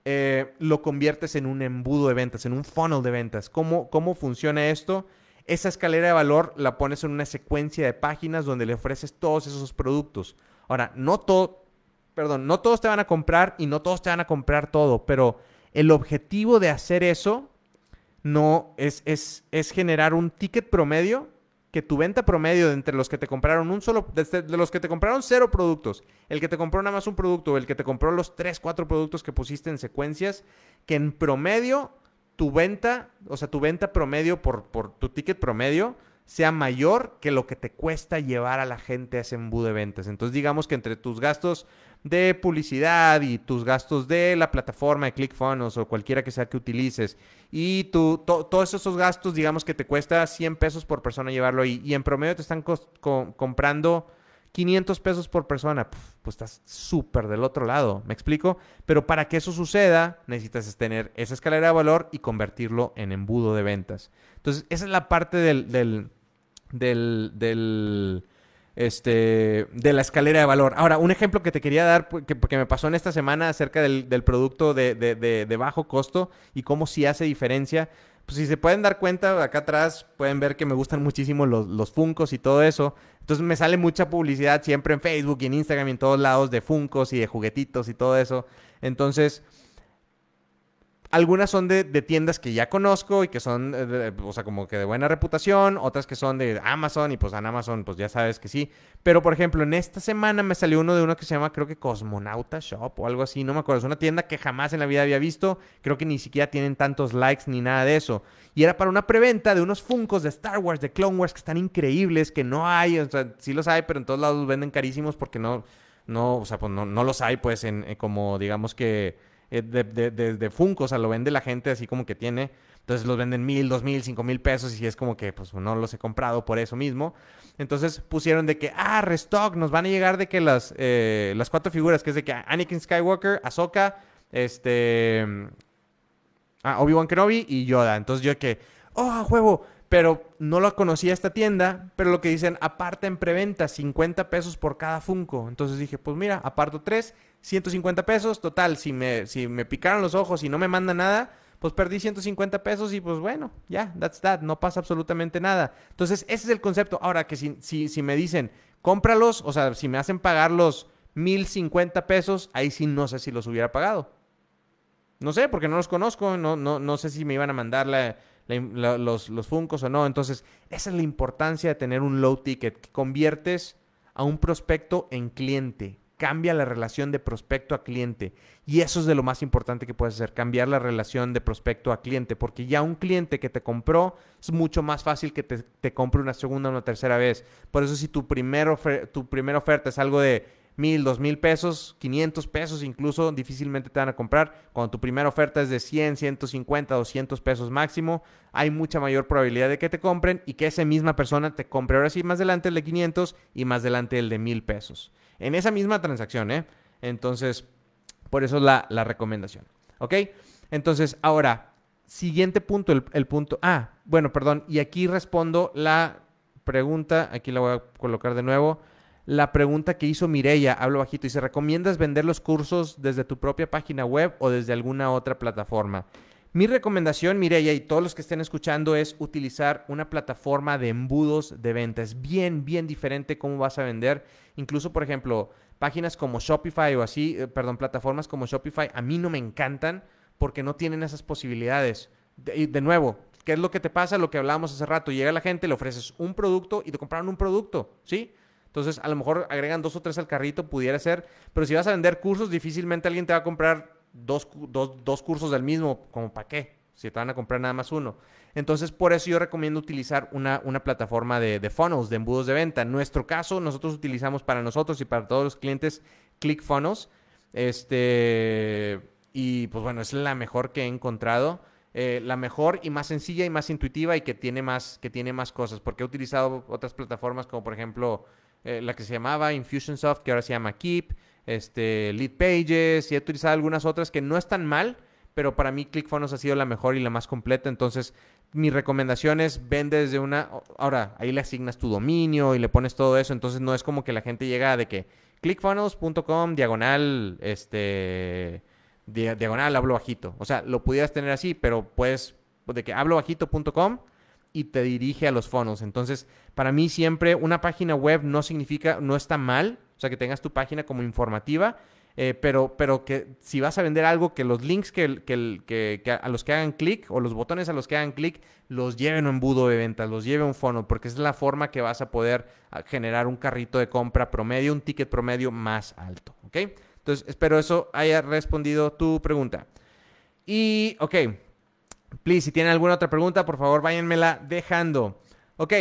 eh, lo conviertes en un embudo de ventas, en un funnel de ventas. ¿Cómo, ¿Cómo funciona esto? Esa escalera de valor la pones en una secuencia de páginas donde le ofreces todos esos productos. Ahora, no todo, perdón, no todos te van a comprar y no todos te van a comprar todo, pero el objetivo de hacer eso no es, es, es generar un ticket promedio que tu venta promedio de entre los que te compraron un solo, de, los que te compraron cero productos, el que te compró nada más un producto, el que te compró los tres, cuatro productos que pusiste en secuencias, que en promedio tu venta, o sea, tu venta promedio por, por tu ticket promedio sea mayor que lo que te cuesta llevar a la gente a ese embudo de ventas. Entonces, digamos que entre tus gastos de publicidad y tus gastos de la plataforma de ClickFunnels o cualquiera que sea que utilices y tu, todos esos gastos, digamos que te cuesta 100 pesos por persona llevarlo ahí y en promedio te están comprando 500 pesos por persona, pues estás súper del otro lado, ¿me explico? Pero para que eso suceda, necesitas tener esa escalera de valor y convertirlo en embudo de ventas. Entonces, esa es la parte del, del, del, este, de la escalera de valor. Ahora, un ejemplo que te quería dar, que, porque me pasó en esta semana acerca del, producto de, de, bajo costo y cómo sí hace diferencia. Pues si se pueden dar cuenta, acá atrás pueden ver que me gustan muchísimo los, los Funcos y todo eso. Entonces me sale mucha publicidad siempre en Facebook y en Instagram y en todos lados de Funcos y de juguetitos y todo eso. Entonces, algunas son de, tiendas que ya conozco y que son, eh, o sea, como que de buena reputación. Otras que son de Amazon y pues en Amazon pues ya sabes que sí. Pero por ejemplo, en esta semana me salió uno de uno que se llama creo que Cosmonauta Shop o algo así. No me acuerdo. Es una tienda que jamás en la vida había visto. Creo que ni siquiera tienen tantos likes ni nada de eso. Y era para una preventa de unos Funcos de Star Wars, de Clone Wars que están increíbles, que no hay. O sea, sí los hay, pero en todos lados venden carísimos porque no, no, o sea, pues no, no los hay pues en como digamos que eh, de, de, Funko, o sea, lo vende la gente así como que tiene. Entonces los venden mil, dos mil, cinco mil pesos y es como que pues no los he comprado por eso mismo. Entonces pusieron de que, ah, restock, nos van a llegar de que las, eh, las cuatro figuras, que es de que Anakin Skywalker, Ahsoka, este... Ah, Obi-Wan Kenobi y Yoda. Entonces yo que, oh, juego, pero no lo conocía esta tienda, pero lo que dicen, aparte en preventa, 50 pesos por cada Funko. Entonces dije, pues mira, aparto 3, 150 pesos, total, si me, si me picaron los ojos y no me manda nada, pues perdí 150 pesos y pues bueno, ya, that's that, no pasa absolutamente nada. Entonces, ese es el concepto. Ahora que si, si, si me dicen, cómpralos, o sea, si me hacen pagar los 1050 pesos, ahí sí no sé si los hubiera pagado. No sé, porque no los conozco, no, no, no sé si me iban a mandar los, los Funcos o no. Entonces, esa es la importancia de tener un low ticket, que conviertes a un prospecto en cliente. Cambia la relación de prospecto a cliente. Y eso es de lo más importante que puedes hacer, cambiar la relación de prospecto a cliente. Porque ya un cliente que te compró es mucho más fácil que te, compre una segunda o una tercera vez. Por eso si tu, primer tu primera oferta es algo de mil, dos mil pesos, 500 pesos incluso, difícilmente te van a comprar. Cuando tu primera oferta es de 100, 150, 200 pesos máximo, hay mucha mayor probabilidad de que te compren y que esa misma persona te compre ahora sí más adelante el de 500 y más adelante el de mil pesos. En esa misma transacción, ¿eh? Entonces, por eso es la, la recomendación. ¿Ok? Entonces, ahora, siguiente punto, el, el punto... Ah, bueno, perdón, y aquí respondo la pregunta, aquí la voy a colocar de nuevo la pregunta que hizo Mireya, hablo bajito, y dice, ¿recomiendas vender los cursos desde tu propia página web o desde alguna otra plataforma? Mi recomendación, Mireya, y todos los que estén escuchando, es utilizar una plataforma de embudos de venta. Es bien, bien diferente cómo vas a vender. Incluso, por ejemplo, páginas como Shopify o así, eh, perdón, plataformas como Shopify, a mí no me encantan porque no tienen esas posibilidades. De, de nuevo, ¿qué es lo que te pasa? Lo que hablábamos hace rato. Llega la gente, le ofreces un producto y te compraron un producto, ¿sí? Entonces, a lo mejor agregan dos o tres al carrito, pudiera ser. Pero si vas a vender cursos, difícilmente alguien te va a comprar dos, dos, cursos del mismo, como para qué, si te van a comprar nada más uno. Entonces, por eso yo recomiendo utilizar una, una plataforma de, de, funnels, de embudos de venta. En nuestro caso, nosotros utilizamos para nosotros y para todos los clientes ClickFunnels. Este, y pues bueno, es la mejor que he encontrado. Eh, la mejor y más sencilla y más intuitiva y que tiene más, que tiene más cosas. Porque he utilizado otras plataformas como por ejemplo eh, la que se llamaba Infusionsoft, que ahora se llama Keep este, Lead Pages y he utilizado algunas otras que no están mal, pero para mí ClickFunnels ha sido la mejor y la más completa. Entonces, mi recomendación es vende desde una. Ahora, ahí le asignas tu dominio y le pones todo eso. Entonces, no es como que la gente llega de que clickfunnels.com diagonal, este, diagonal hablo bajito. O sea, lo pudieras tener así, pero pues de que hablo bajito.com y te dirige a los funnels. Entonces, para mí siempre una página web no significa, no está mal, o sea, que tengas tu página como informativa, eh, pero, pero que si vas a vender algo, que los links que, que, a los que hagan clic o los botones a los que hagan clic los lleven a un embudo de ventas, los lleve a un fono, porque es la forma que vas a poder ah, generar un carrito de compra promedio, un ticket promedio más alto. ¿Ok? Entonces, espero eso haya respondido tu pregunta. Y, ok, please, si tienen alguna otra pregunta, por favor, váyanmela dejando. Ok,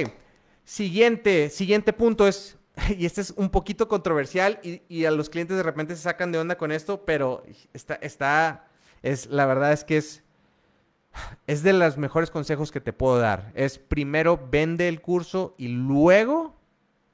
siguiente, siguiente punto es *laughs* y este es un poquito controversial y, a los clientes de repente se sacan de onda con esto, pero está, está, es, la verdad es que es, es de los mejores consejos que te puedo dar. Es primero vende el curso y luego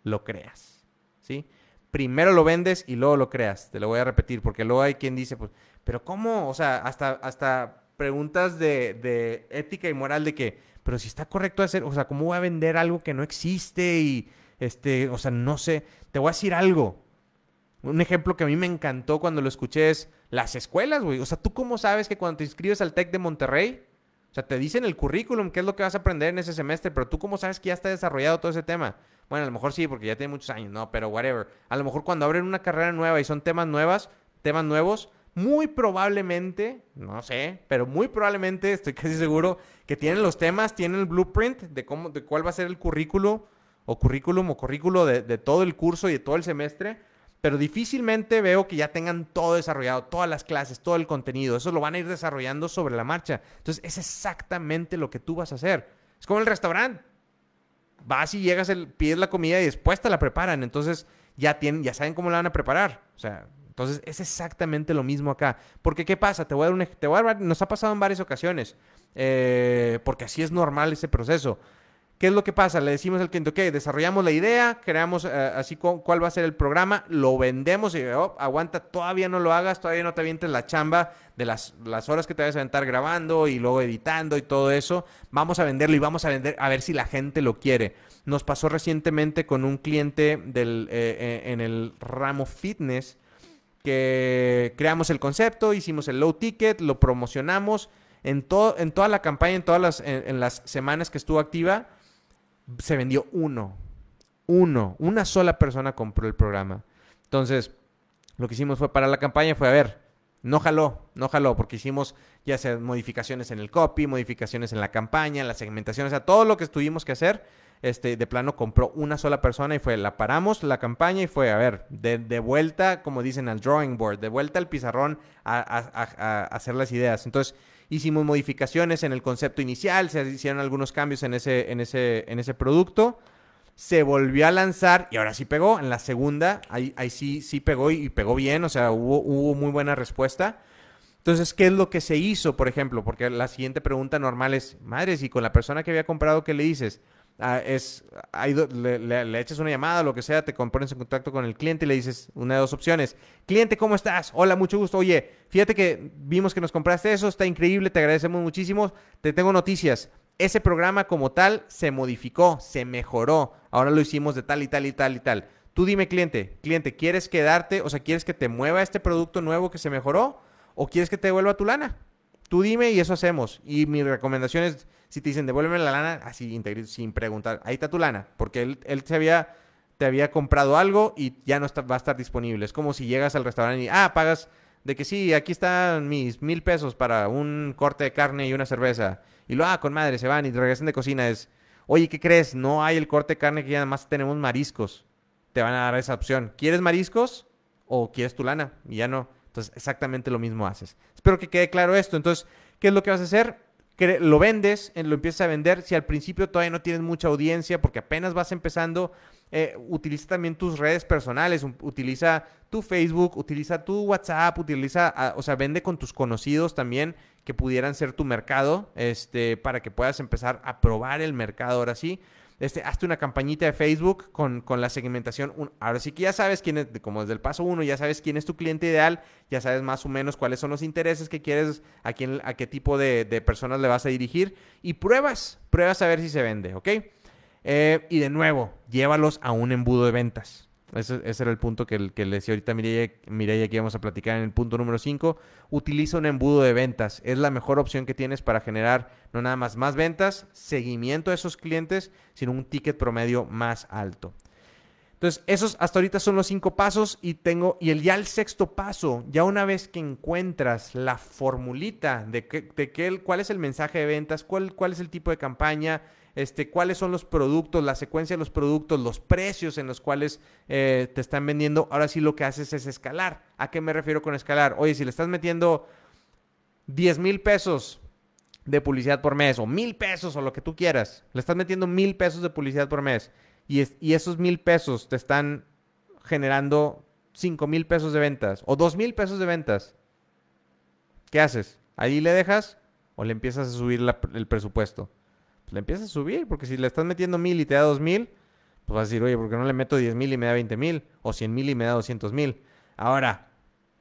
lo creas, ¿sí? Primero lo vendes y luego lo creas. Te lo voy a repetir porque luego hay quien dice, pues, pero ¿cómo? O sea, hasta, hasta preguntas de, de ética y moral de que, pero si está correcto hacer, o sea, ¿cómo voy a vender algo que no existe y este, o sea, no sé, te voy a decir algo. Un ejemplo que a mí me encantó cuando lo escuché es las escuelas, güey. O sea, ¿tú cómo sabes que cuando te inscribes al TEC de Monterrey, o sea, te dicen el currículum, qué es lo que vas a aprender en ese semestre, pero tú cómo sabes que ya está desarrollado todo ese tema? Bueno, a lo mejor sí, porque ya tiene muchos años, no, pero whatever. A lo mejor cuando abren una carrera nueva y son temas nuevas, temas nuevos, muy probablemente, no sé, pero muy probablemente, estoy casi seguro, que tienen los temas, tienen el blueprint de cómo, de cuál va a ser el currículo o currículum o currículo de, todo el curso y de todo el semestre, pero difícilmente veo que ya tengan todo desarrollado, todas las clases, todo el contenido. Eso lo van a ir desarrollando sobre la marcha. Entonces, es exactamente lo que tú vas a hacer. Es como el restaurante. Vas y llegas, el, pides la comida y después te la preparan. Entonces, ya, tienen, ya saben cómo la van a preparar. O sea, entonces es exactamente lo mismo acá. Porque, ¿qué pasa? Te voy a dar un te voy a dar, nos ha pasado en varias ocasiones. Eh, porque así es normal ese proceso. ¿Qué es lo que pasa? Le decimos al cliente, ok, desarrollamos la idea, creamos eh, así cuál va a ser el programa, lo vendemos y oh, aguanta, todavía no lo hagas, todavía no te avientes la chamba de las, las horas que te vas a aventar grabando y luego editando y todo eso. Vamos a venderlo y vamos a vender a ver si la gente lo quiere. Nos pasó recientemente con un cliente del, eh, eh, en el ramo fitness creamos el concepto, hicimos el low ticket, lo promocionamos. En, en toda la campaña, en todas las semanas que estuvo activa, se vendió uno. Uno. Una sola persona compró el programa. Entonces, lo que hicimos fue para la campaña, fue a ver, no jaló, no jaló, porque hicimos ya sea modificaciones en el copy, modificaciones en la campaña, en la segmentación, o sea, todo lo que tuvimos que hacer, este, de plano compró una sola persona y fue, la paramos la campaña y fue, a ver, de, vuelta, como dicen, al drawing board, de vuelta al pizarrón a, a hacer las ideas. Entonces, hicimos modificaciones en el concepto inicial, se hicieron algunos cambios en ese, en ese, en ese producto. Se volvió a lanzar y ahora sí pegó. En la segunda, ahí, ahí sí, sí pegó y, pegó bien, o sea, hubo, hubo muy buena respuesta. Entonces, ¿qué es lo que se hizo, por ejemplo? Porque la siguiente pregunta normal es, madre, si con la persona que había comprado, ¿qué le dices? Ah, es, le, le, echas una llamada, lo que sea, te pones en contacto con el cliente y le dices una de dos opciones. Cliente, ¿cómo estás? Hola, mucho gusto. Oye, fíjate que vimos que nos compraste eso, está increíble, te agradecemos muchísimo. Te tengo noticias. Ese programa como tal se modificó, se mejoró. Ahora lo hicimos de tal y tal y tal y tal. Tú dime, cliente, cliente, ¿quieres quedarte? O sea, ¿quieres que te mueva este producto nuevo que se mejoró? ¿O quieres que te devuelva tu lana? Tú dime y eso hacemos. Y mi recomendación es, si te dicen devuélveme la lana, así sin preguntar, ahí está tu lana, porque él, él había, te había comprado algo y ya no está, va a estar disponible. Es como si llegas al restaurante y, ah, pagas de que sí, aquí están mis mil pesos para un corte de carne y una cerveza. Y lo, ah, con madre, se van y regresan de cocina. Es, oye, ¿qué crees? No hay el corte de carne que ya más tenemos mariscos. Te van a dar esa opción. ¿Quieres mariscos o quieres tu lana? Y ya no. Entonces, exactamente lo mismo haces. Espero que quede claro esto. Entonces, ¿qué es lo que vas a hacer? Lo vendes, lo empiezas a vender. Si al principio todavía no tienes mucha audiencia porque apenas vas empezando, eh, utiliza también tus redes personales, utiliza tu Facebook, utiliza tu WhatsApp, utiliza, ah, o sea, vende con tus conocidos también que pudieran ser tu mercado, este, para que puedas empezar a probar el mercado ahora sí. Este, hazte una campañita de Facebook con, la segmentación. ahora sí que ya sabes quién es, como desde el paso uno, ya sabes quién es tu cliente ideal, ya sabes más o menos cuáles son los intereses que quieres, a, quién, a qué tipo de, de personas le vas a dirigir y pruebas, pruebas a ver si se vende, ¿ok? Eh, y de nuevo, llévalos a un embudo de ventas. Ese, era el punto que, le decía ahorita Mireia, que íbamos a platicar en el punto número 5. Utiliza un embudo de ventas. Es la mejor opción que tienes para generar no nada más más ventas, seguimiento a esos clientes, sino un ticket promedio más alto. Entonces, esos hasta ahorita son los cinco pasos y tengo, y el ya el sexto paso, ya una vez que encuentras la formulita de, que, de que, cuál es el mensaje de ventas, cuál, cuál es el tipo de campaña, este, cuáles son los productos, la secuencia de los productos, los precios en los cuales eh, te están vendiendo. Ahora sí lo que haces es escalar. ¿A qué me refiero con escalar? Oye, si le estás metiendo 10 mil pesos de publicidad por mes o mil pesos o lo que tú quieras, le estás metiendo mil pesos de publicidad por mes y, esos mil pesos te están generando 5 mil pesos de ventas o 2 mil pesos de ventas, ¿qué haces? ¿Ahí le dejas o le empiezas a subir el presupuesto? Pues le empiezas a subir, porque si le estás metiendo mil y te da dos mil, pues vas a decir, oye, ¿por qué no le meto diez mil y me da veinte mil? O cien mil y me da doscientos mil. Ahora,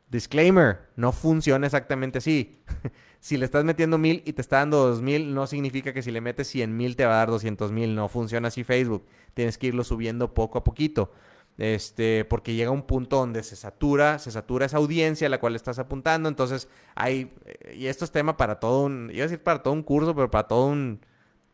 disclaimer, no funciona exactamente así. *laughs* si le estás metiendo mil y te está dando dos mil, no significa que si le metes cien mil te va a dar doscientos mil. No funciona así Facebook. Tienes que irlo subiendo poco a poquito. Este, porque llega un punto donde se satura, se satura esa audiencia a la cual estás apuntando. Entonces, hay, y esto es tema para todo un, iba a decir para todo un curso, pero para todo un,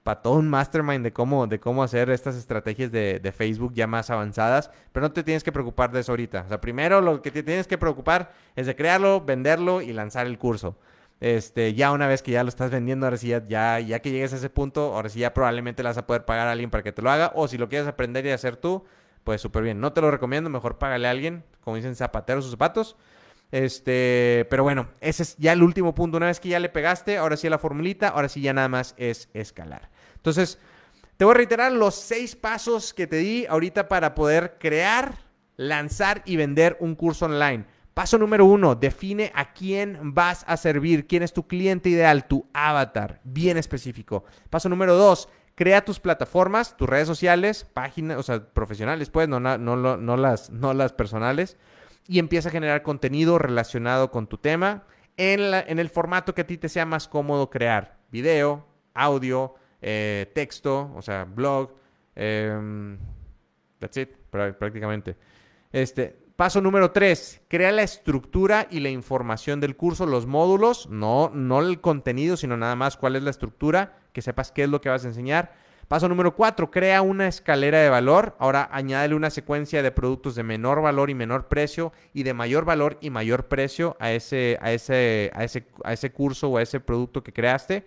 para todo un mastermind de cómo, de cómo hacer estas estrategias de, Facebook ya más avanzadas, pero no te tienes que preocupar de eso ahorita. O sea, primero lo que te tienes que preocupar es de crearlo, venderlo y lanzar el curso. Este, ya una vez que ya lo estás vendiendo, ahora sí ya, ya, que llegues a ese punto, ahora sí ya probablemente le vas a poder pagar a alguien para que te lo haga, o si lo quieres aprender y hacer tú, pues súper bien. No te lo recomiendo, mejor págale a alguien, como dicen zapateros sus zapatos. Este, pero bueno, ese es ya el último punto. Una vez que ya le pegaste, ahora sí la formulita, ahora sí ya nada más es escalar. Entonces, te voy a reiterar los seis pasos que te di ahorita para poder crear, lanzar y vender un curso online. Paso número uno, define a quién vas a servir, quién es tu cliente ideal, tu avatar, bien específico. Paso número dos, crea tus plataformas, tus redes sociales, páginas, o sea, profesionales, pues, no, no, no, las, no las personales y empieza a generar contenido relacionado con tu tema en, en el formato que a ti te sea más cómodo crear. Video, audio, eh, texto, o sea, blog. Em, that's it, prácticamente. Este, paso número 3, crea la estructura y la información del curso, los módulos, no, no el contenido, sino nada más cuál es la estructura, que sepas qué es lo que vas a enseñar. Paso número 4, crea una escalera de valor. Ahora añádele una secuencia de productos de menor valor y menor precio y de mayor valor y mayor precio a ese, a ese, a ese, a ese curso o a ese producto que creaste.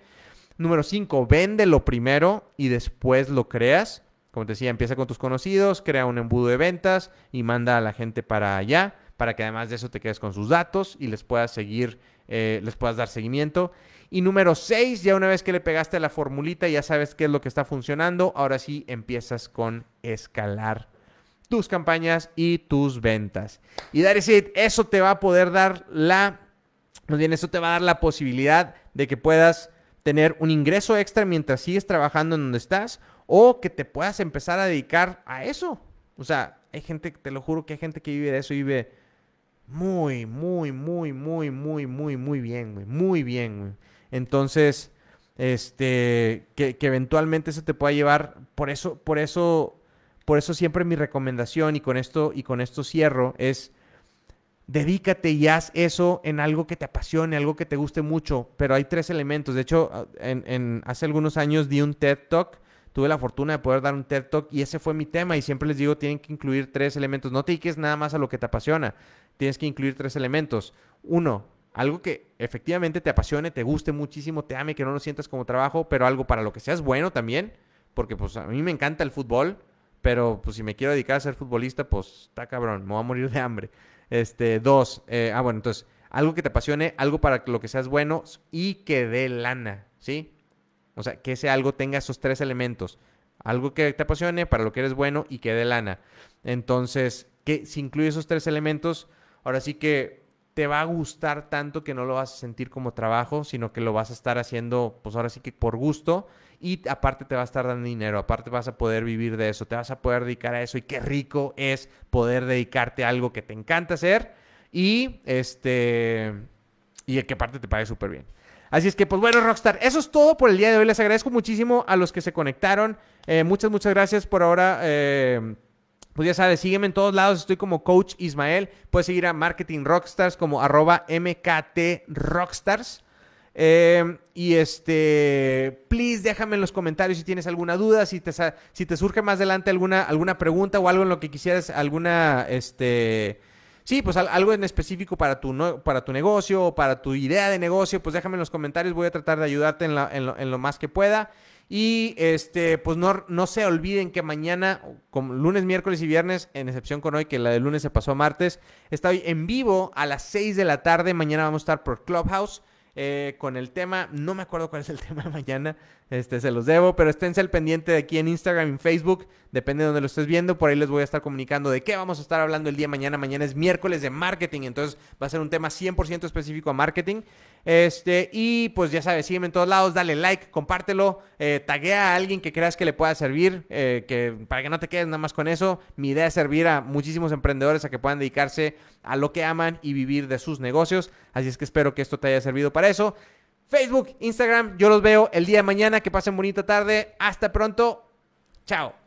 Número 5, véndelo primero y después lo creas. Como te decía, empieza con tus conocidos, crea un embudo de ventas y manda a la gente para allá para que además de eso te quedes con sus datos y les puedas seguir, eh, les puedas dar seguimiento. Y número 6, ya una vez que le pegaste la formulita, ya sabes qué es lo que está funcionando, ahora sí empiezas con escalar tus campañas y tus ventas. Y dar eso te va a poder dar la, más bien, eso te va a dar la posibilidad de que puedas tener un ingreso extra mientras sigues trabajando en donde estás o que te puedas empezar a dedicar a eso. O sea, hay gente, te lo juro que hay gente que vive de eso y vive muy, muy, muy, muy, muy, muy, muy bien. Muy bien, güey. Entonces, este, que, eventualmente eso te pueda llevar, por eso, por eso, por eso siempre mi recomendación y con esto, y con esto cierro, es dedícate y haz eso en algo que te apasione, algo que te guste mucho. Pero hay tres elementos. De hecho, en, hace algunos años di un TED Talk. Tuve la fortuna de poder dar un TED Talk y ese fue mi tema. Y siempre les digo, tienen que incluir tres elementos. No te dediques nada más a lo que te apasiona. Tienes que incluir tres elementos. Uno, algo que efectivamente te apasione, te guste muchísimo, te ame, que no lo sientas como trabajo, pero algo para lo que seas bueno también. Porque pues a mí me encanta el fútbol, pero pues si me quiero dedicar a ser futbolista, pues está cabrón, me voy a morir de hambre. Este, dos, eh, ah, bueno, entonces, algo que te apasione, algo para lo que seas bueno y que dé lana, ¿sí? O sea, que ese algo tenga esos tres elementos. Algo que te apasione, para lo que eres bueno y que dé lana. Entonces, que si incluye esos tres elementos, ahora sí que te va a gustar tanto que no lo vas a sentir como trabajo, sino que lo vas a estar haciendo, pues ahora sí que por gusto y aparte te va a estar dando dinero, aparte vas a poder vivir de eso, te vas a poder dedicar a eso y qué rico es poder dedicarte a algo que te encanta hacer y este y que aparte te pague súper bien. Así es que, pues bueno, Rockstar, eso es todo por el día de hoy. Les agradezco muchísimo a los que se conectaron. Eh, muchas, muchas gracias por ahora. Eh, pues ya sabes, sígueme en todos lados. Estoy como Coach Ismael. Puedes seguir a Marketing Rockstars como arroba MKT Rockstars. Em, y este, please déjame en los comentarios si tienes alguna duda, si te, si te surge más adelante alguna, alguna pregunta o algo en lo que quisieras, alguna, este, sí, pues algo en específico para tu, no, para tu negocio o para tu idea de negocio, pues déjame en los comentarios, voy a tratar de ayudarte en, en, lo, más que pueda. Y este, pues no, no se olviden que mañana, como lunes, miércoles y viernes, en excepción con hoy, que la de lunes se pasó a martes, estoy en vivo a las 6 de la tarde. Mañana vamos a estar por Clubhouse. Eh, con el tema. No me acuerdo cuál es el *laughs* tema mañana. Este, se los debo, pero esténse al pendiente de aquí en Instagram y en Facebook. Depende de donde lo estés viendo. Por ahí les voy a estar comunicando de qué vamos a estar hablando el día de mañana. Mañana es miércoles de marketing. Entonces va a ser un tema 100% específico a marketing. Este, y pues ya sabes, sígueme en todos lados, dale like, compártelo, eh, taguea a alguien que creas que le pueda servir, eh, que, para que no te quedes nada más con eso. Mi idea es servir a muchísimos emprendedores a que puedan dedicarse a lo que aman y vivir de sus negocios. Así es que espero que esto te haya servido para eso. Facebook, Instagram, yo los veo el día de mañana. Que pasen bonita tarde. Hasta pronto. Chao.